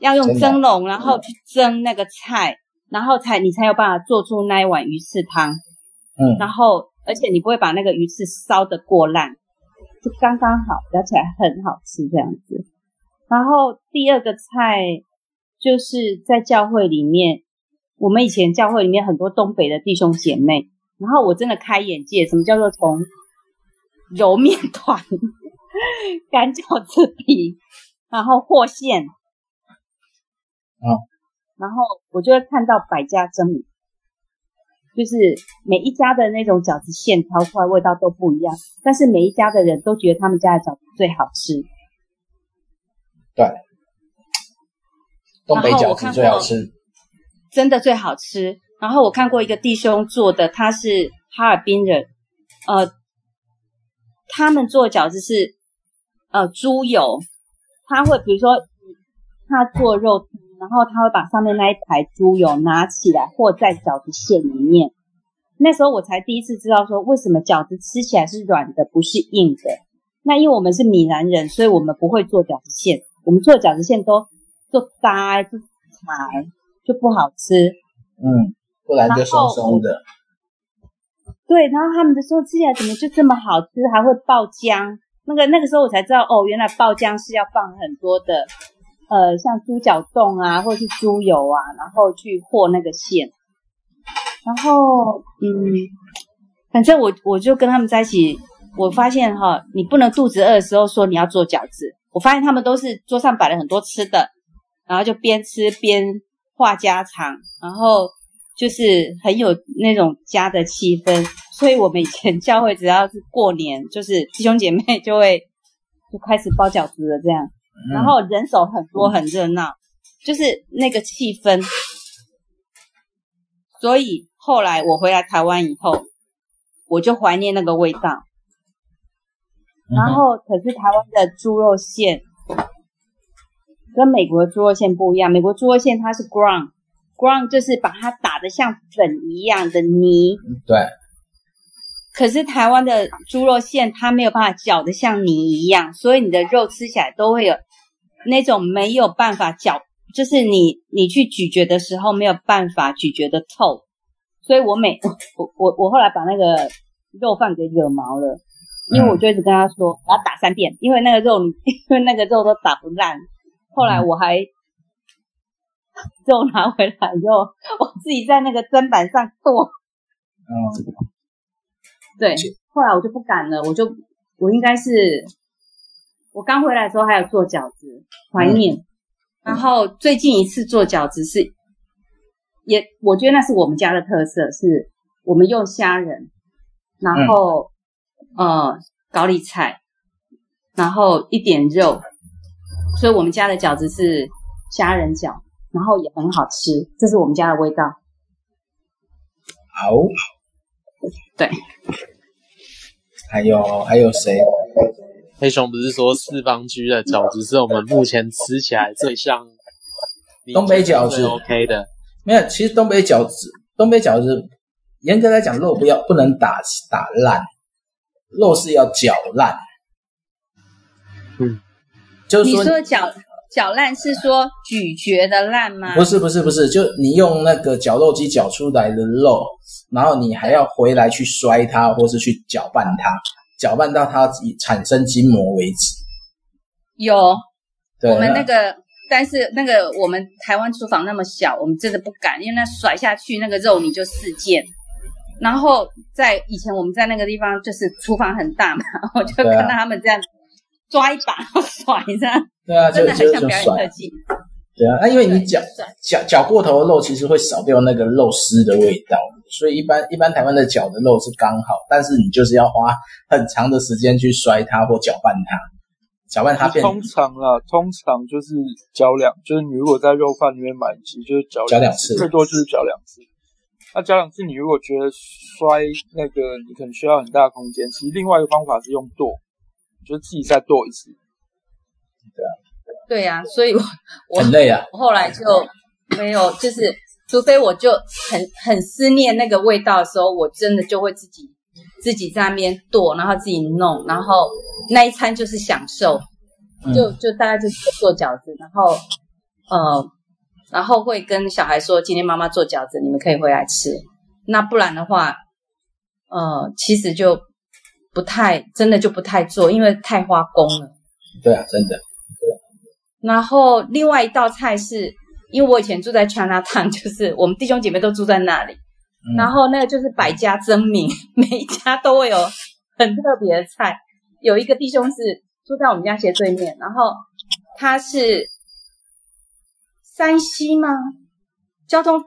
要用蒸笼，然后去蒸那个菜，然后才你才有办法做出那一碗鱼翅汤。嗯，然后而且你不会把那个鱼翅烧得过烂，就刚刚好，咬起来很好吃这样子。然后第二个菜就是在教会里面，我们以前教会里面很多东北的弟兄姐妹，然后我真的开眼界，什么叫做从揉面团、擀饺子皮，然后和馅，啊，然后我就会看到百家争鸣，就是每一家的那种饺子馅挑出来味道都不一样，但是每一家的人都觉得他们家的饺子最好吃。对，东北饺子最好吃，真的最好吃。然后我看过一个弟兄做的，他是哈尔滨人，呃，他们做饺子是呃猪油，他会比如说他做肉汤，然后他会把上面那一排猪油拿起来和在饺子馅里面。那时候我才第一次知道说，为什么饺子吃起来是软的，不是硬的。那因为我们是闽南人，所以我们不会做饺子馅。我们做饺子馅都做呆就柴，就不好吃。嗯，不然就松松的。对，然后他们的时候吃起来怎么就这么好吃，还会爆浆。那个那个时候我才知道，哦，原来爆浆是要放很多的，呃，像猪脚冻啊，或者是猪油啊，然后去和那个馅。然后，嗯，反正我我就跟他们在一起，我发现哈，你不能肚子饿的时候说你要做饺子。我发现他们都是桌上摆了很多吃的，然后就边吃边话家常，然后就是很有那种家的气氛。所以我们以前教会只要是过年，就是 弟兄姐妹就会就开始包饺子了这样，然后人手很多很热闹，就是那个气氛。所以后来我回来台湾以后，我就怀念那个味道。然后，可是台湾的猪肉馅跟美国的猪肉馅不一样。美国猪肉馅它是 ground，ground 就是把它打得像粉一样的泥。对。可是台湾的猪肉馅它没有办法搅得像泥一样，所以你的肉吃起来都会有那种没有办法搅，就是你你去咀嚼的时候没有办法咀嚼的透。所以我每我我我后来把那个肉饭给惹毛了。因为我就一直跟他说，我要打三遍，因为那个肉，因为那个肉都打不烂。后来我还 肉拿回来以后，我自己在那个砧板上剁。嗯，对。后来我就不敢了，我就我应该是我刚回来的时候还有做饺子，怀念。嗯、然后最近一次做饺子是，也我觉得那是我们家的特色，是我们用虾仁，然后。嗯呃，高丽菜，然后一点肉，所以我们家的饺子是虾仁饺，然后也很好吃，这是我们家的味道。好，对，还有还有谁？黑熊不是说四方居的饺子是我们目前吃起来最像东北饺子？OK 的，没有，其实东北饺子，东北饺子严格来讲，肉不要不能打打烂。肉是要搅烂，嗯，就是说，你说搅搅烂是说咀嚼的烂吗？不是不是不是，就你用那个绞肉机绞出来的肉，然后你还要回来去摔它，或是去搅拌它，搅拌到它产生筋膜为止。有，我们那个，但是那个我们台湾厨房那么小，我们真的不敢，因为那甩下去那个肉你就四溅。然后在以前我们在那个地方就是厨房很大嘛，我就看到他们这样抓一把然后甩这样，对啊，真的很像表演特技。对啊，那因为你搅搅搅过头的肉，其实会少掉那个肉丝的味道，所以一般一般台湾的搅的肉是刚好，但是你就是要花很长的时间去摔它或搅拌它，搅拌它变。通常啊，通常就是搅两，就是你如果在肉饭里面买，其实就是搅搅两次，最多就是搅两次。那搅两次，你如果觉得摔那个你可能需要很大的空间，其实另外一个方法是用剁，就是自己再剁一次。对啊。对呀、啊，所以我我很累啊。我后来就没有，就是除非我就很很思念那个味道的时候，我真的就会自己自己在那边剁，然后自己弄，然后那一餐就是享受，就就大概就是做饺子，然后呃，然后会跟小孩说，今天妈妈做饺子，你们可以回来吃。那不然的话，呃，其实就不太真的就不太做，因为太花工了。对啊，真的。然后另外一道菜是，因为我以前住在 Chinatown，就是我们弟兄姐妹都住在那里，嗯、然后那个就是百家争鸣，每一家都会有很特别的菜。有一个弟兄是住在我们家斜对面，然后他是山西吗？交通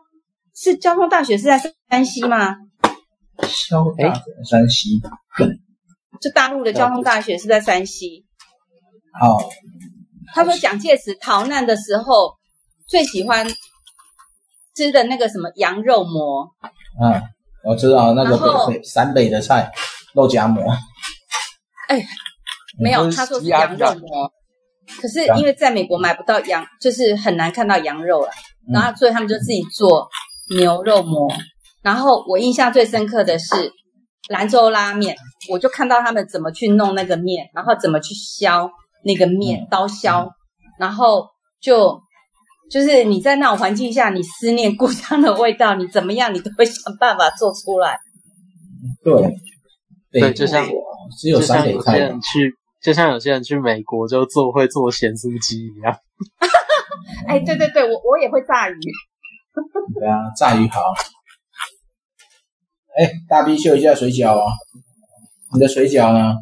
是交通大学是在山西吗？交大山西，就大陆的交通大学是在山西。哦。他说蒋介石逃难的时候最喜欢吃的那个什么羊肉馍。嗯，我知道那个北北陕北的菜肉夹馍。哎，没有，他说是羊肉馍。可是因为在美国买不到羊，就是很难看到羊肉了，然后所以他们就自己做牛肉馍。然后我印象最深刻的是兰州拉面，我就看到他们怎么去弄那个面，然后怎么去削。那个面刀削，嗯、然后就就是你在那种环境下，你思念故乡的味道，你怎么样，你都会想办法做出来。对，对，就像只有三有些人去，就像有些人去美国就做会做咸酥鸡一样。哎，对对对，我我也会炸鱼。对啊，炸鱼好。哎，大 B 秀一下水饺啊！你的水饺呢？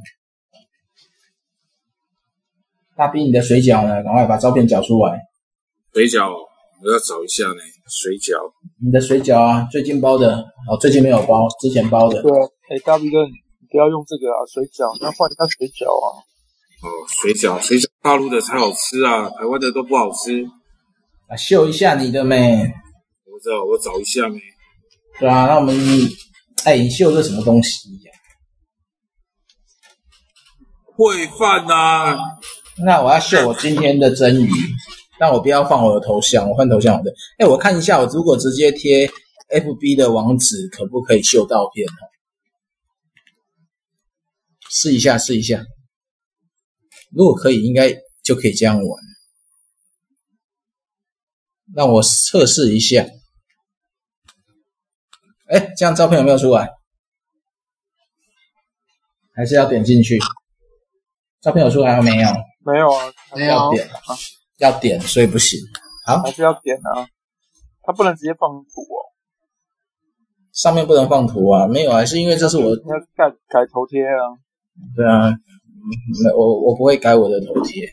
大 B，，你的水饺呢？赶快把照片缴出来。水饺，我要找一下呢。水饺，你的水饺啊，最近包的哦，最近没有包，之前包的。对啊，哎，大 B 哥，你不要用这个啊，水饺，要换一下水饺啊。哦，水饺，水饺，大陆的才好吃啊，台湾的都不好吃。啊，秀一下你的咩？我知道，我找一下咩。对啊，那我们，哎，你秀这什么东西呀？会饭呐。那我要秀我今天的蒸鱼，但我不要放我的头像，我换头像我的。哎，我看一下，我如果直接贴 FB 的网址，可不可以秀照片？试一下，试一下。如果可以，应该就可以这样玩。让我测试一下。哎，这样照片有没有出来？还是要点进去？照片有出来没有？没有啊，没有要点啊，要点，所以不行。好，还是要点啊，它不能直接放图哦。上面不能放图啊？没有啊，是因为这是我要改改头贴啊。对啊，没我我不会改我的头贴，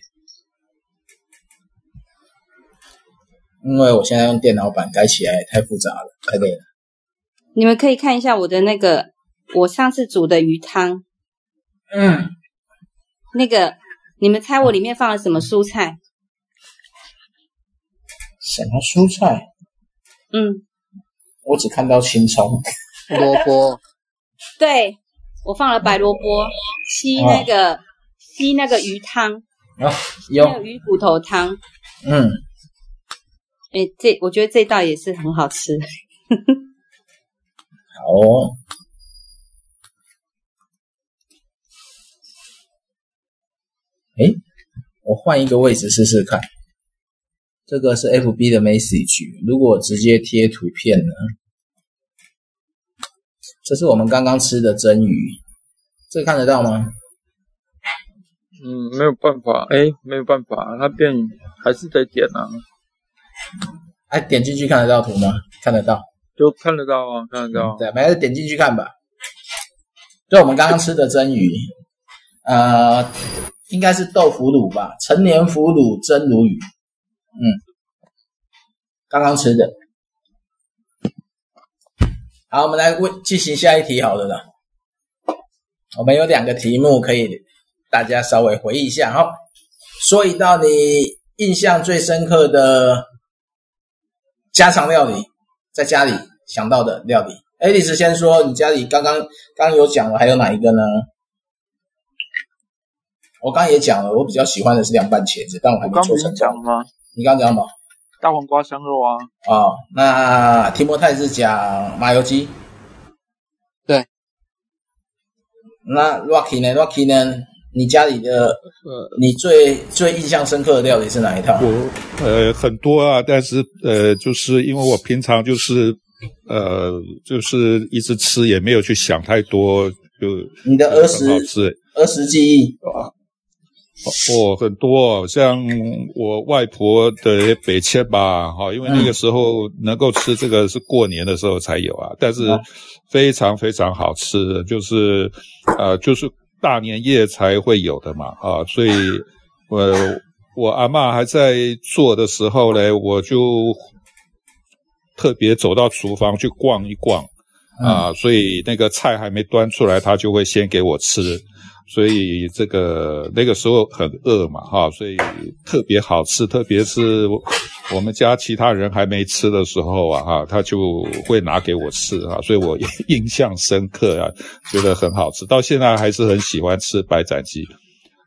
因为我现在用电脑版改起来太复杂了，太累了。你们可以看一下我的那个我上次煮的鱼汤，嗯，那个。你们猜我里面放了什么蔬菜？什么蔬菜？嗯，我只看到青葱、萝卜。对，我放了白萝卜，吸那个、哦、吸那个鱼汤啊，有鱼骨头汤。嗯，哎，这我觉得这道也是很好吃。好哦。哎，我换一个位置试试看。这个是 FB 的 message，如果直接贴图片呢？这是我们刚刚吃的蒸鱼，这看得到吗？嗯，没有办法，哎，没有办法，它变还是得点啊。哎，点进去看得到图吗？看得到，就看得到啊，看得到。对，还是点进去看吧。就我们刚刚吃的蒸鱼，呃。应该是豆腐乳吧，陈年腐乳蒸鲈鱼。嗯，刚刚吃的。好，我们来问进行下一题，好了啦。我们有两个题目可以大家稍微回忆一下。好，说一道你印象最深刻的家常料理，在家里想到的料理。爱丽丝先说，你家里刚刚刚刚有讲了，还有哪一个呢？我刚刚也讲了，我比较喜欢的是凉拌茄子，但我还没做成。刚讲了吗？你刚刚讲什么？大黄瓜香肉啊。哦，那提摩太是讲麻油鸡。对。那 Rocky 呢？Rocky 呢？你家里的呃，你最最印象深刻的料理是哪一套？我呃很多啊，但是呃，就是因为我平常就是呃，就是一直吃，也没有去想太多，就你的儿时儿时记忆啊。哦，很多，像我外婆的北切吧，哈，因为那个时候能够吃这个是过年的时候才有啊，但是非常非常好吃，就是呃，就是大年夜才会有的嘛，啊，所以我我阿嬷还在做的时候呢，我就特别走到厨房去逛一逛，啊，所以那个菜还没端出来，她就会先给我吃。所以这个那个时候很饿嘛，哈，所以特别好吃，特别是我们家其他人还没吃的时候啊，哈，他就会拿给我吃啊，所以我印象深刻啊，觉得很好吃，到现在还是很喜欢吃白斩鸡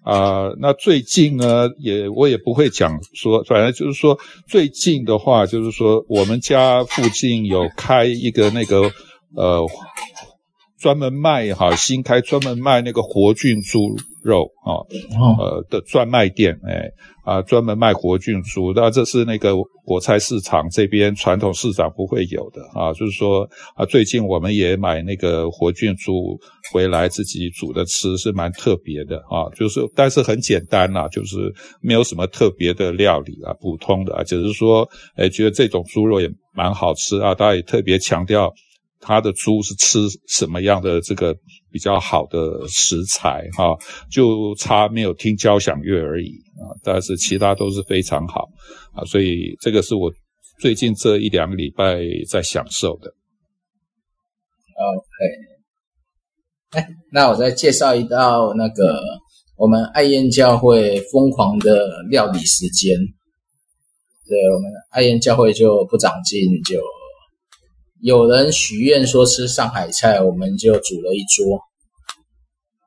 啊。那最近呢，也我也不会讲说，反正就是说最近的话，就是说我们家附近有开一个那个呃。专门卖哈，新开专门卖那个活菌猪肉啊，呃的专卖店，哎啊，专门卖活菌猪，那这是那个果菜市场这边传统市场不会有的啊，就是说啊，最近我们也买那个活菌猪回来自己煮的吃，是蛮特别的啊，就是但是很简单呐，就是没有什么特别的料理啊，普通的啊，只是说哎觉得这种猪肉也蛮好吃啊，大家也特别强调。他的猪是吃什么样的这个比较好的食材哈，就差没有听交响乐而已啊，但是其他都是非常好啊，所以这个是我最近这一两个礼拜在享受的。OK，哎，那我再介绍一道那个我们爱宴教会疯狂的料理时间。对，我们爱宴教会就不长进就。有人许愿说吃上海菜，我们就煮了一桌。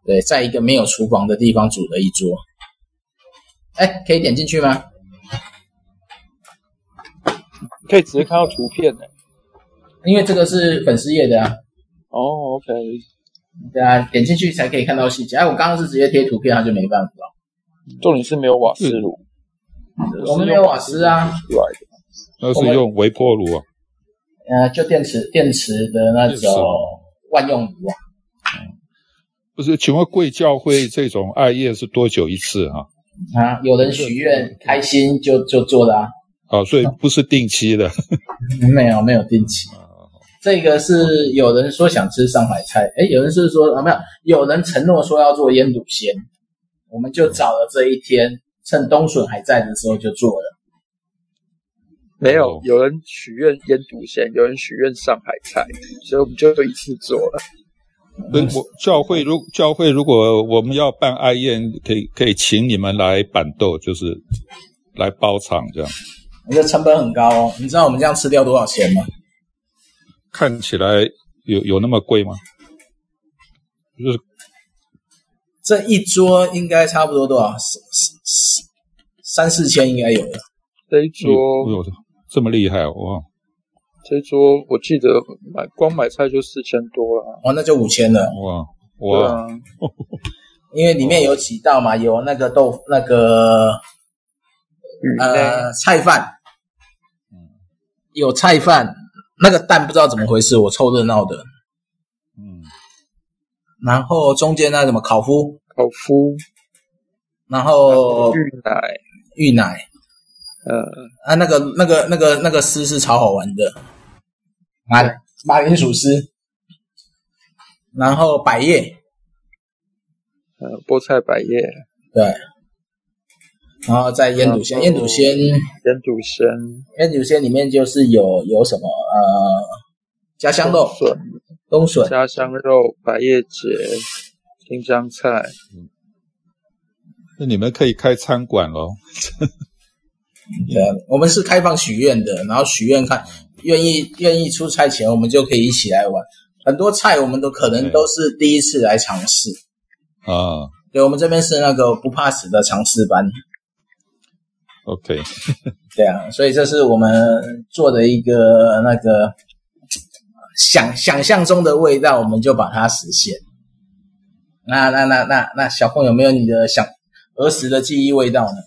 对，在一个没有厨房的地方煮了一桌。哎，可以点进去吗？可以直接看到图片的，因为这个是粉丝页的啊。哦，OK。对啊，点进去才可以看到细节。哎，我刚刚是直接贴图片，它就没办法。重点是没有瓦斯炉，我们没有瓦斯啊。那是用微波炉啊。呃，就电池电池的那种万用仪啊。不是，请问贵教会这种艾叶是多久一次啊？啊，有人许愿开心就就做了啊。哦，所以不是定期的。没有没有定期。这个是有人说想吃上海菜，诶，有人是说啊没有，有人承诺说要做腌笃鲜，我们就找了这一天，趁冬笋还在的时候就做了。没有，有人许愿腌笃鲜，有人许愿上海菜，所以我们就一次做了。我教会如教会如果我们要办爱宴，可以可以请你们来板豆，就是来包场这样。你的成本很高哦，你知道我们这样吃掉多少钱吗？看起来有有那么贵吗？就是这一桌应该差不多多少？三三四千应该有的。这一桌有的。这么厉害哇！这桌我记得买光买菜就四千多了，哦，那就五千了。哇哇！因为里面有几道嘛，有那个豆那个呃菜饭，嗯，有菜饭，那个蛋不知道怎么回事，我凑热闹的，嗯，然后中间那什么烤麸，烤麸，然后芋奶，芋奶。呃啊，那个那个那个那个丝是超好玩的，马马铃薯丝，然后百叶，呃，菠菜百叶，对，然后在腌笃鲜，腌笃鲜，腌笃鲜，腌笃鲜里面就是有有什么？呃，家乡肉、笋、冬笋、家乡肉、百叶结、新疆菜。那你们可以开餐馆哦。对啊，我们是开放许愿的，然后许愿看愿意愿意出菜前，我们就可以一起来玩。很多菜我们都可能都是第一次来尝试啊。对，我们这边是那个不怕死的尝试班。OK，对啊，所以这是我们做的一个那个想想象中的味道，我们就把它实现。那那那那那小凤有没有你的想儿时的记忆味道呢？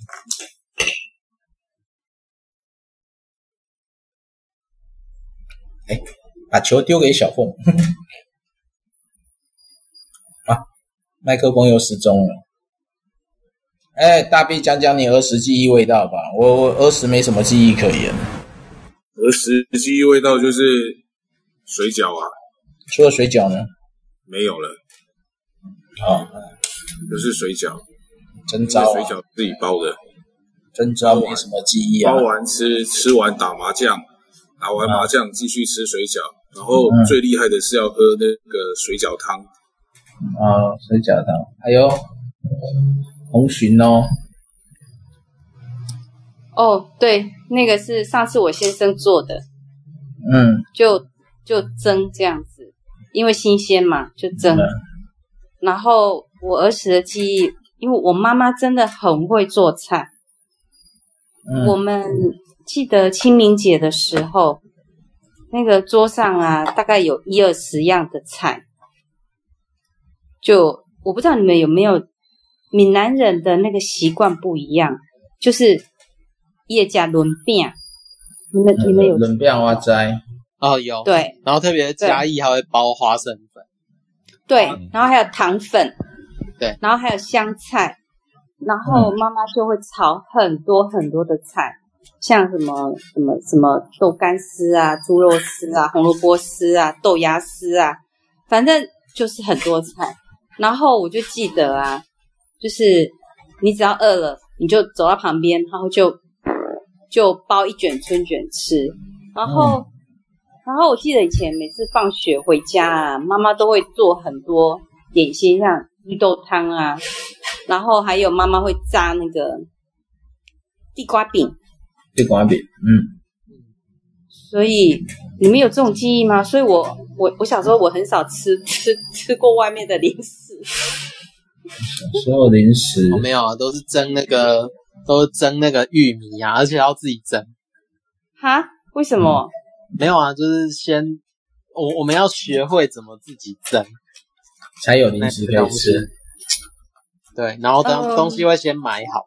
把球丢给小凤。啊，麦克风又失踪了。哎，大 B 讲讲你儿时记忆味道吧。我我儿时没什么记忆可言。儿时记忆味道就是水饺啊。除了水饺呢？没有了。哦，就是水饺。真糟啊！水饺自己包的。真糟，没什么记忆啊。包完吃，吃完打麻将，打完麻将继续吃水饺，然后最厉害的是要喝那个水饺汤。啊，水饺汤，还有。红鲟哦，哦，对，那个是上次我先生做的，嗯，就就蒸这样子，因为新鲜嘛，就蒸。嗯、然后我儿时的记忆，因为我妈妈真的很会做菜，嗯、我们记得清明节的时候，那个桌上啊，大概有一二十样的菜，就我不知道你们有没有。闽南人的那个习惯不一样，就是叶家轮变，你们你们有轮变花斋。哦有。对，然后特别嘉义还会包花生粉，对，然后还有糖粉，对，然后还有香菜，然后妈妈就会炒很多很多的菜，像什么什么什么豆干丝啊、猪肉丝啊、红萝卜丝啊、豆芽丝啊，反正就是很多菜，然后我就记得啊。就是你只要饿了，你就走到旁边，然后就就包一卷春卷吃。然后，嗯、然后我记得以前每次放学回家啊，妈妈都会做很多点心，像绿豆汤啊，然后还有妈妈会炸那个地瓜饼。地瓜饼，嗯。所以你们有这种记忆吗？所以我我我小时候我很少吃吃吃过外面的零食。所有零食、哦、没有啊，都是蒸那个，都是蒸那个玉米啊，而且要自己蒸。哈？为什么？嗯、没有啊，就是先我我们要学会怎么自己蒸，才有零食可以吃。对，然后东东西会先买好。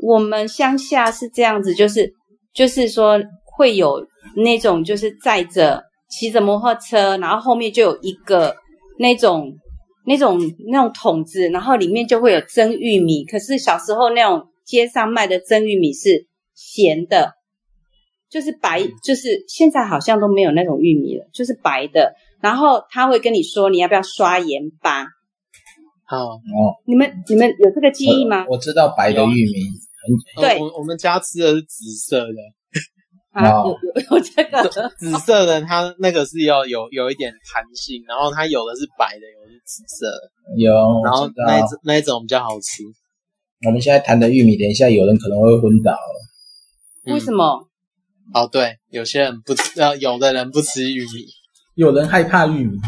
呃、我们乡下是这样子，就是就是说会有那种就是载着骑着摩托车，然后后面就有一个那种。那种那种桶子，然后里面就会有蒸玉米。可是小时候那种街上卖的蒸玉米是咸的，就是白，就是现在好像都没有那种玉米了，就是白的。然后他会跟你说，你要不要刷盐巴？好哦，你们你们有这个记忆吗？我，知道白的玉米，很对。我我们家吃的是紫色的。啊，有有有这个紫色的，它那个是要有有一点弹性，然后它有的是白的，有的是紫色的，有，然后那一种那一种比较好吃。我们现在谈的玉米，等一下有人可能会昏倒。为什么？哦，对，有些人不吃，呃，有的人不吃玉米，有人害怕玉米。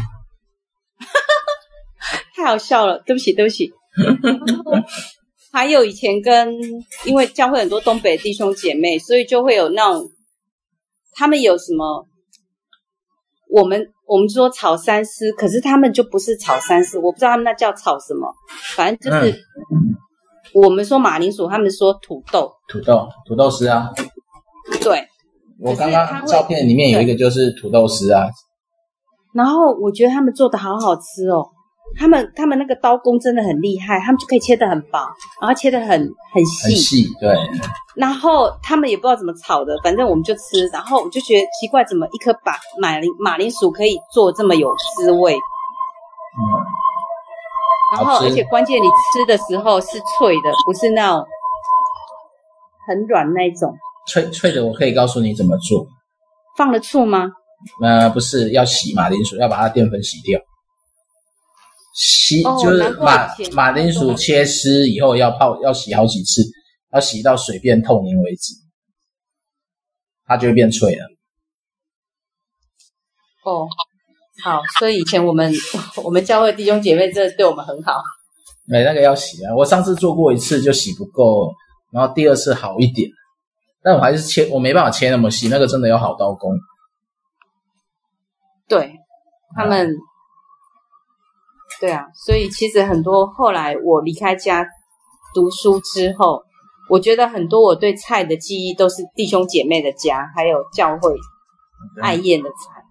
太好笑了，对不起，对不起。还有以前跟因为教会很多东北弟兄姐妹，所以就会有那种。他们有什么？我们我们说炒三丝，可是他们就不是炒三丝，我不知道他们那叫炒什么。反正就是、嗯、我们说马铃薯，他们说土豆。土豆，土豆丝啊。对。我刚刚照片里面有一个就是土豆丝啊。然后我觉得他们做的好好吃哦。他们他们那个刀工真的很厉害，他们就可以切得很薄，然后切得很很细。很细，对。然后他们也不知道怎么炒的，反正我们就吃。然后我就觉得奇怪，怎么一颗把马铃马铃薯可以做这么有滋味？嗯。然后而且关键，你吃的时候是脆的，不是那种很软那种。脆脆的，我可以告诉你怎么做。放了醋吗？呃，不是，要洗马铃薯，要把它淀粉洗掉。洗、哦、就是马马铃薯切丝以后要泡，要洗好几次，要洗到水变透明为止，它就会变脆了。哦，好，所以以前我们 我们教会弟兄姐妹真的对我们很好。没那个要洗啊，我上次做过一次就洗不够，然后第二次好一点，但我还是切，我没办法切那么细，那个真的要好刀工。对，他们，嗯、对啊，所以其实很多后来我离开家读书之后，我觉得很多我对菜的记忆都是弟兄姐妹的家，还有教会爱宴的菜。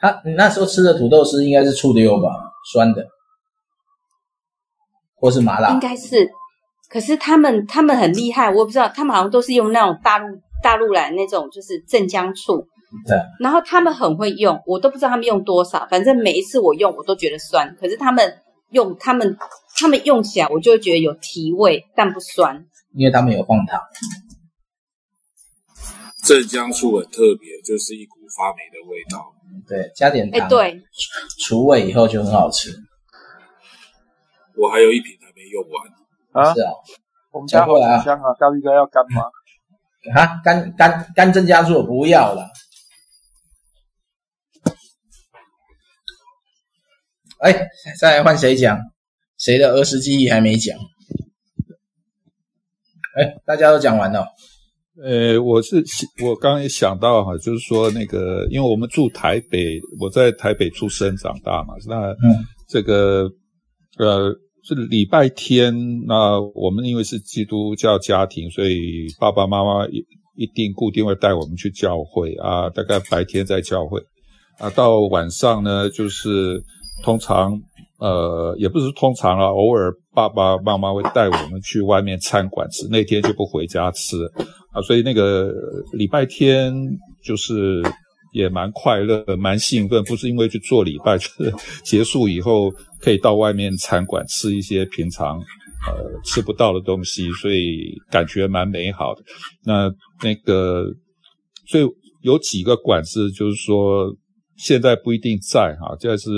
他你那时候吃的土豆丝应该是醋溜吧，酸的，或是麻辣？应该是。可是他们他们很厉害，我也不知道，他们好像都是用那种大陆大陆来那种就是镇江醋。对。然后他们很会用，我都不知道他们用多少，反正每一次我用我都觉得酸。可是他们用他们他们用起来，我就会觉得有提味，但不酸。因为他们有放糖。镇江醋很特别，就是一股发霉的味道。对，加点糖，哎，对，除味以后就很好吃。我还有一瓶还没用完啊！是啊，我们家好香啊！高一哥要干吗？啊，干干干增加醋不要了。哎，再来换谁讲？谁的儿时记忆还没讲？哎，大家都讲完了。呃，我是我刚刚也想到哈，就是说那个，因为我们住台北，我在台北出生长大嘛，那嗯，这个呃是礼拜天，那我们因为是基督教家庭，所以爸爸妈妈一一定固定会带我们去教会啊，大概白天在教会啊，到晚上呢，就是通常呃也不是通常啊，偶尔爸爸妈妈会带我们去外面餐馆吃，那天就不回家吃。啊，所以那个礼拜天就是也蛮快乐、蛮兴奋，不是因为去做礼拜，就是结束以后可以到外面餐馆吃一些平常呃吃不到的东西，所以感觉蛮美好的。那那个，所以有几个馆子，就是说现在不一定在哈，这是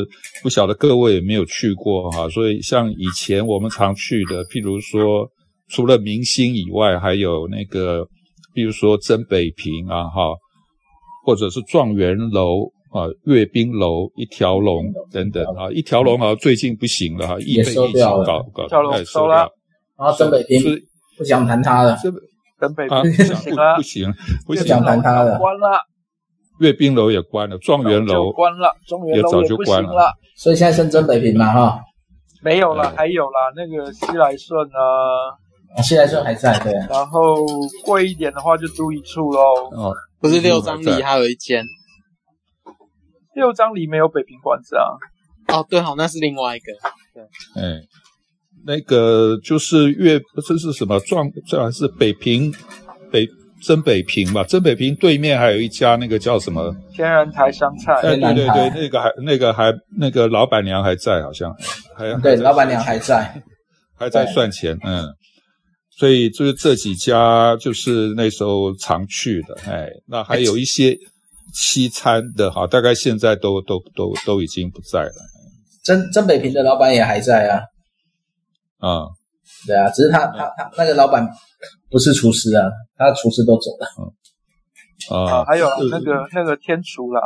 不晓得各位有没有去过哈。所以像以前我们常去的，譬如说除了明星以外，还有那个。比如说真北平啊，哈，或者是状元楼啊、阅兵楼、一条龙等等啊，一条龙好像最近不行了哈，疫情搞搞，太收了。然后真北平不想谈他了，真北平不行了，不行，不想谈他了，关了。阅兵楼也关了，状元楼关了，状元楼也早就关了。所以现在剩真北平了，哈，没有了，还有啦，那个西来顺啊。啊，西来顺还在，对。然后贵一点的话就租一处喽。哦，不是六张里还有一间。六张里没有北平馆子啊。哦，对，好，那是另外一个。对，哎，那个就是粤，这是什么状？这还是北平北真北平吧？真北平对面还有一家，那个叫什么？天然台香菜。哎，对对对，那个还那个还那个老板娘还在，好像还对，老板娘还在，还在算钱，嗯。所以就是这几家，就是那时候常去的，哎，那还有一些西餐的哈，大概现在都都都都已经不在了。真真北平的老板也还在啊，啊、嗯，对啊，只是他他他那个老板不是厨师啊，他的厨师都走了。嗯、啊，还有那个那个天厨了。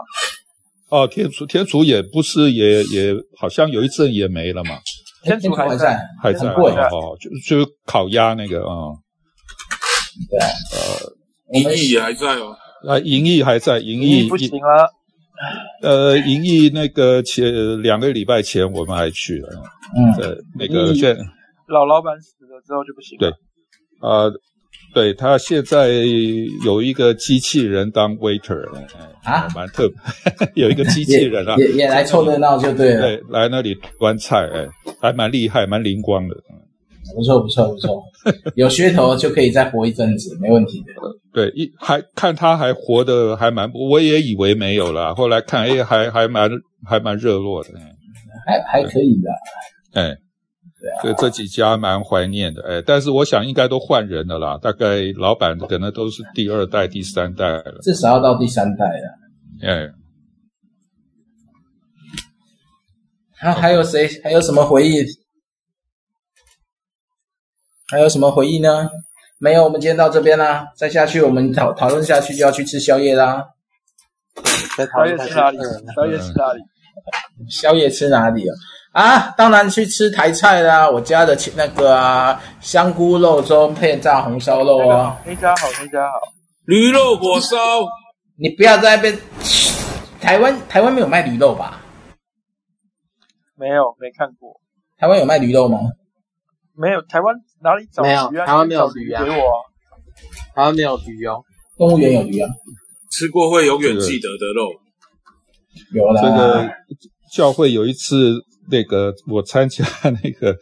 哦，天厨天厨也不是也也好像有一阵也没了嘛。天厨还在，还在哦，就就烤鸭那个啊，对，呃，银翼也还在哦，啊，银翼还在，银翼不行了，呃，银翼那个前两个礼拜前我们还去了，嗯，对，那个现老老板死了之后就不行了，对，啊。对，他现在有一个机器人当 waiter 啊，蛮特别，有一个机器人啊，也也，也来凑热闹就对了。对，来那里端菜，哎，还蛮厉害，蛮灵光的。不错，不错，不错，有噱头就可以再活一阵子，没问题的。对，一还看他还活得还蛮，我也以为没有了，后来看，哎，还还蛮还蛮热络的，还还可以的。哎，对啊，所以这几家蛮怀念的，哎，但是我想应该都换人了啦，大概老板可能都是第二代、第三代了，至少要到第三代了。哎，还还有谁？还有什么回忆？还有什么回忆呢？没有，我们今天到这边啦。再下去，我们讨讨论下去就要去吃宵夜啦。宵夜吃哪里？宵夜吃哪里？宵夜吃哪里啊？啊，当然去吃台菜啦！我家的那个啊，香菇肉粥配炸红烧肉啊。那家好，那家好。驴肉火烧，你不要在那边。台湾台湾没有卖驴肉吧？没有，没看过。台湾有卖驴肉吗？没有，台湾哪里找鱼啊？没有，台湾没有驴啊。给我啊。台湾没有驴哦。动物园有驴啊。吃过会永远记得的肉。有啦。这个教会有一次。那个我参加那个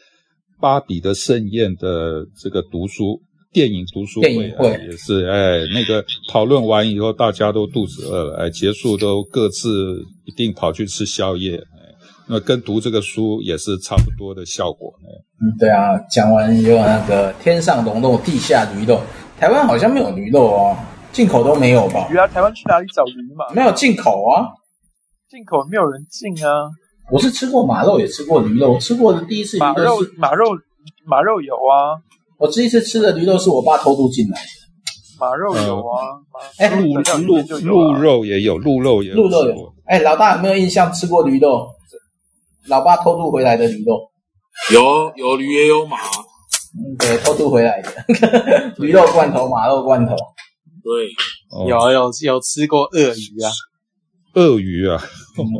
芭比的盛宴的这个读书电影读书会，啊，会也是哎，那个讨论完以后大家都肚子饿了，哎，结束都各自一定跑去吃宵夜，哎，那跟读这个书也是差不多的效果，哎，嗯，对啊，讲完有那个天上龙肉，地下驴肉，台湾好像没有驴肉哦，进口都没有吧？鱼啊，台湾去哪里找鱼嘛？没有进口啊，进口没有人进啊。我是吃过马肉，也吃过驴肉。吃过的第一次马肉，马肉，马肉有啊。我第一次吃的驴肉是我爸偷渡进来的。马肉有啊。哎，鹿鹿鹿肉也有，鹿肉也有。鹿肉有。哎，老大有没有印象吃过驴肉？老爸偷渡回来的驴肉。有有驴也有马。嗯，对，偷渡回来的 驴肉罐头，马肉罐头。对，有有有吃过鳄鱼啊。鳄鱼啊，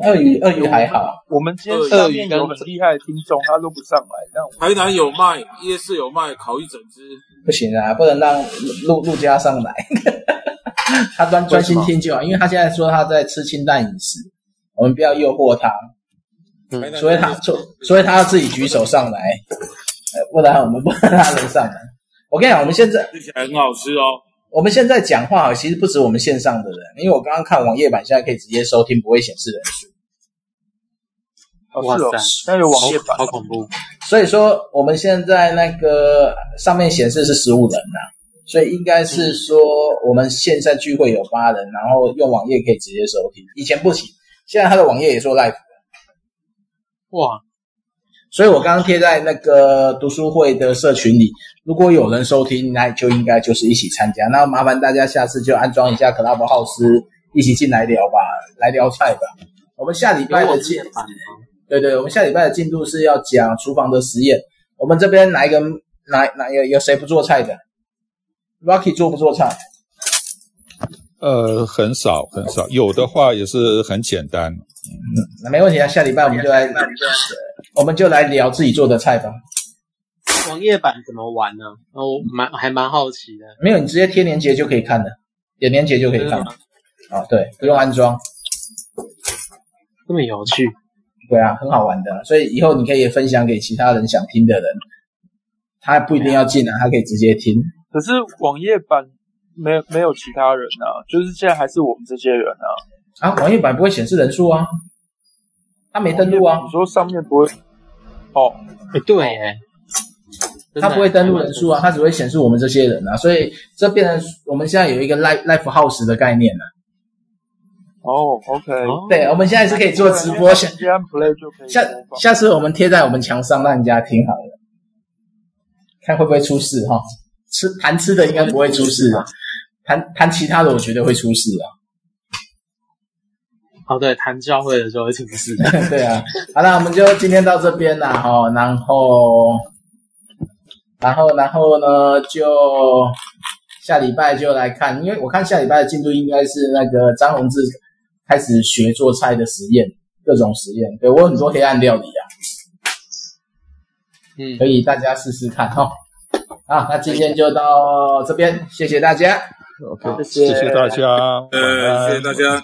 鳄鱼鳄鱼还好。我们今天下面有很厉害的听众，他都不上来。台南有卖，夜市有卖，烤一整只。不行啊，不能让陆陆家上来。他专专心听就好，因为他现在说他在吃清淡饮食，我们不要诱惑他。嗯，所以他所所以他要自己举手上来，不然我们不让他能上来。我跟你讲，我们现在吃起来很好吃哦。我们现在讲话其实不止我们线上的人，因为我刚刚看网页版，现在可以直接收听，不会显示人数。哇塞，那有网页版，好恐怖。所以说我们现在那个上面显示是十五人呐，所以应该是说我们现在聚会有八人，然后用网页可以直接收听。以前不行，现在他的网页也做 live。哇！所以我刚刚贴在那个读书会的社群里，如果有人收听，那就应该就是一起参加。那麻烦大家下次就安装一下 Clubhouse，一起进来聊吧，来聊菜吧。我们下礼拜的进，对对，我们下礼拜的进度是要讲厨房的实验。我们这边哪一个哪哪有有谁不做菜的？Rocky 做不做菜？呃，很少很少，有的话也是很简单。嗯，那没问题啊，下礼拜我们就来。我们就来聊自己做的菜吧。网页版怎么玩呢？我蛮还蛮好奇的。没有，你直接贴链接就可以看的，点链接就可以看。啊，对，不用安装，这么有趣。对啊，很好玩的，所以以后你可以分享给其他人想听的人，他不一定要进啊，他可以直接听。可是网页版没有没有其他人啊，就是现在还是我们这些人啊。啊，网页版不会显示人数啊。他没登录啊！你说上面不会？哦，哎，对，哎，他不会登录人数啊，他只会显示我们这些人啊，所以这变成我们现在有一个 live live house 的概念了。哦，OK，对，我们现在是可以做直播，下下下次我们贴在我们墙上，让人家听好了，看会不会出事哈？吃谈吃的应该不会出事啊，谈谈其他的我觉得会出事啊。哦，对，谈教会的时候挺是的。对啊，好了，我们就今天到这边了哈，然后，然后，然后呢，就下礼拜就来看，因为我看下礼拜的进度应该是那个张宏志开始学做菜的实验，各种实验。对，我有很多黑暗料理啊，嗯，可以大家试试看哈。好，那今天就到这边，谢谢大家。OK，谢谢大家，呃，谢谢大家。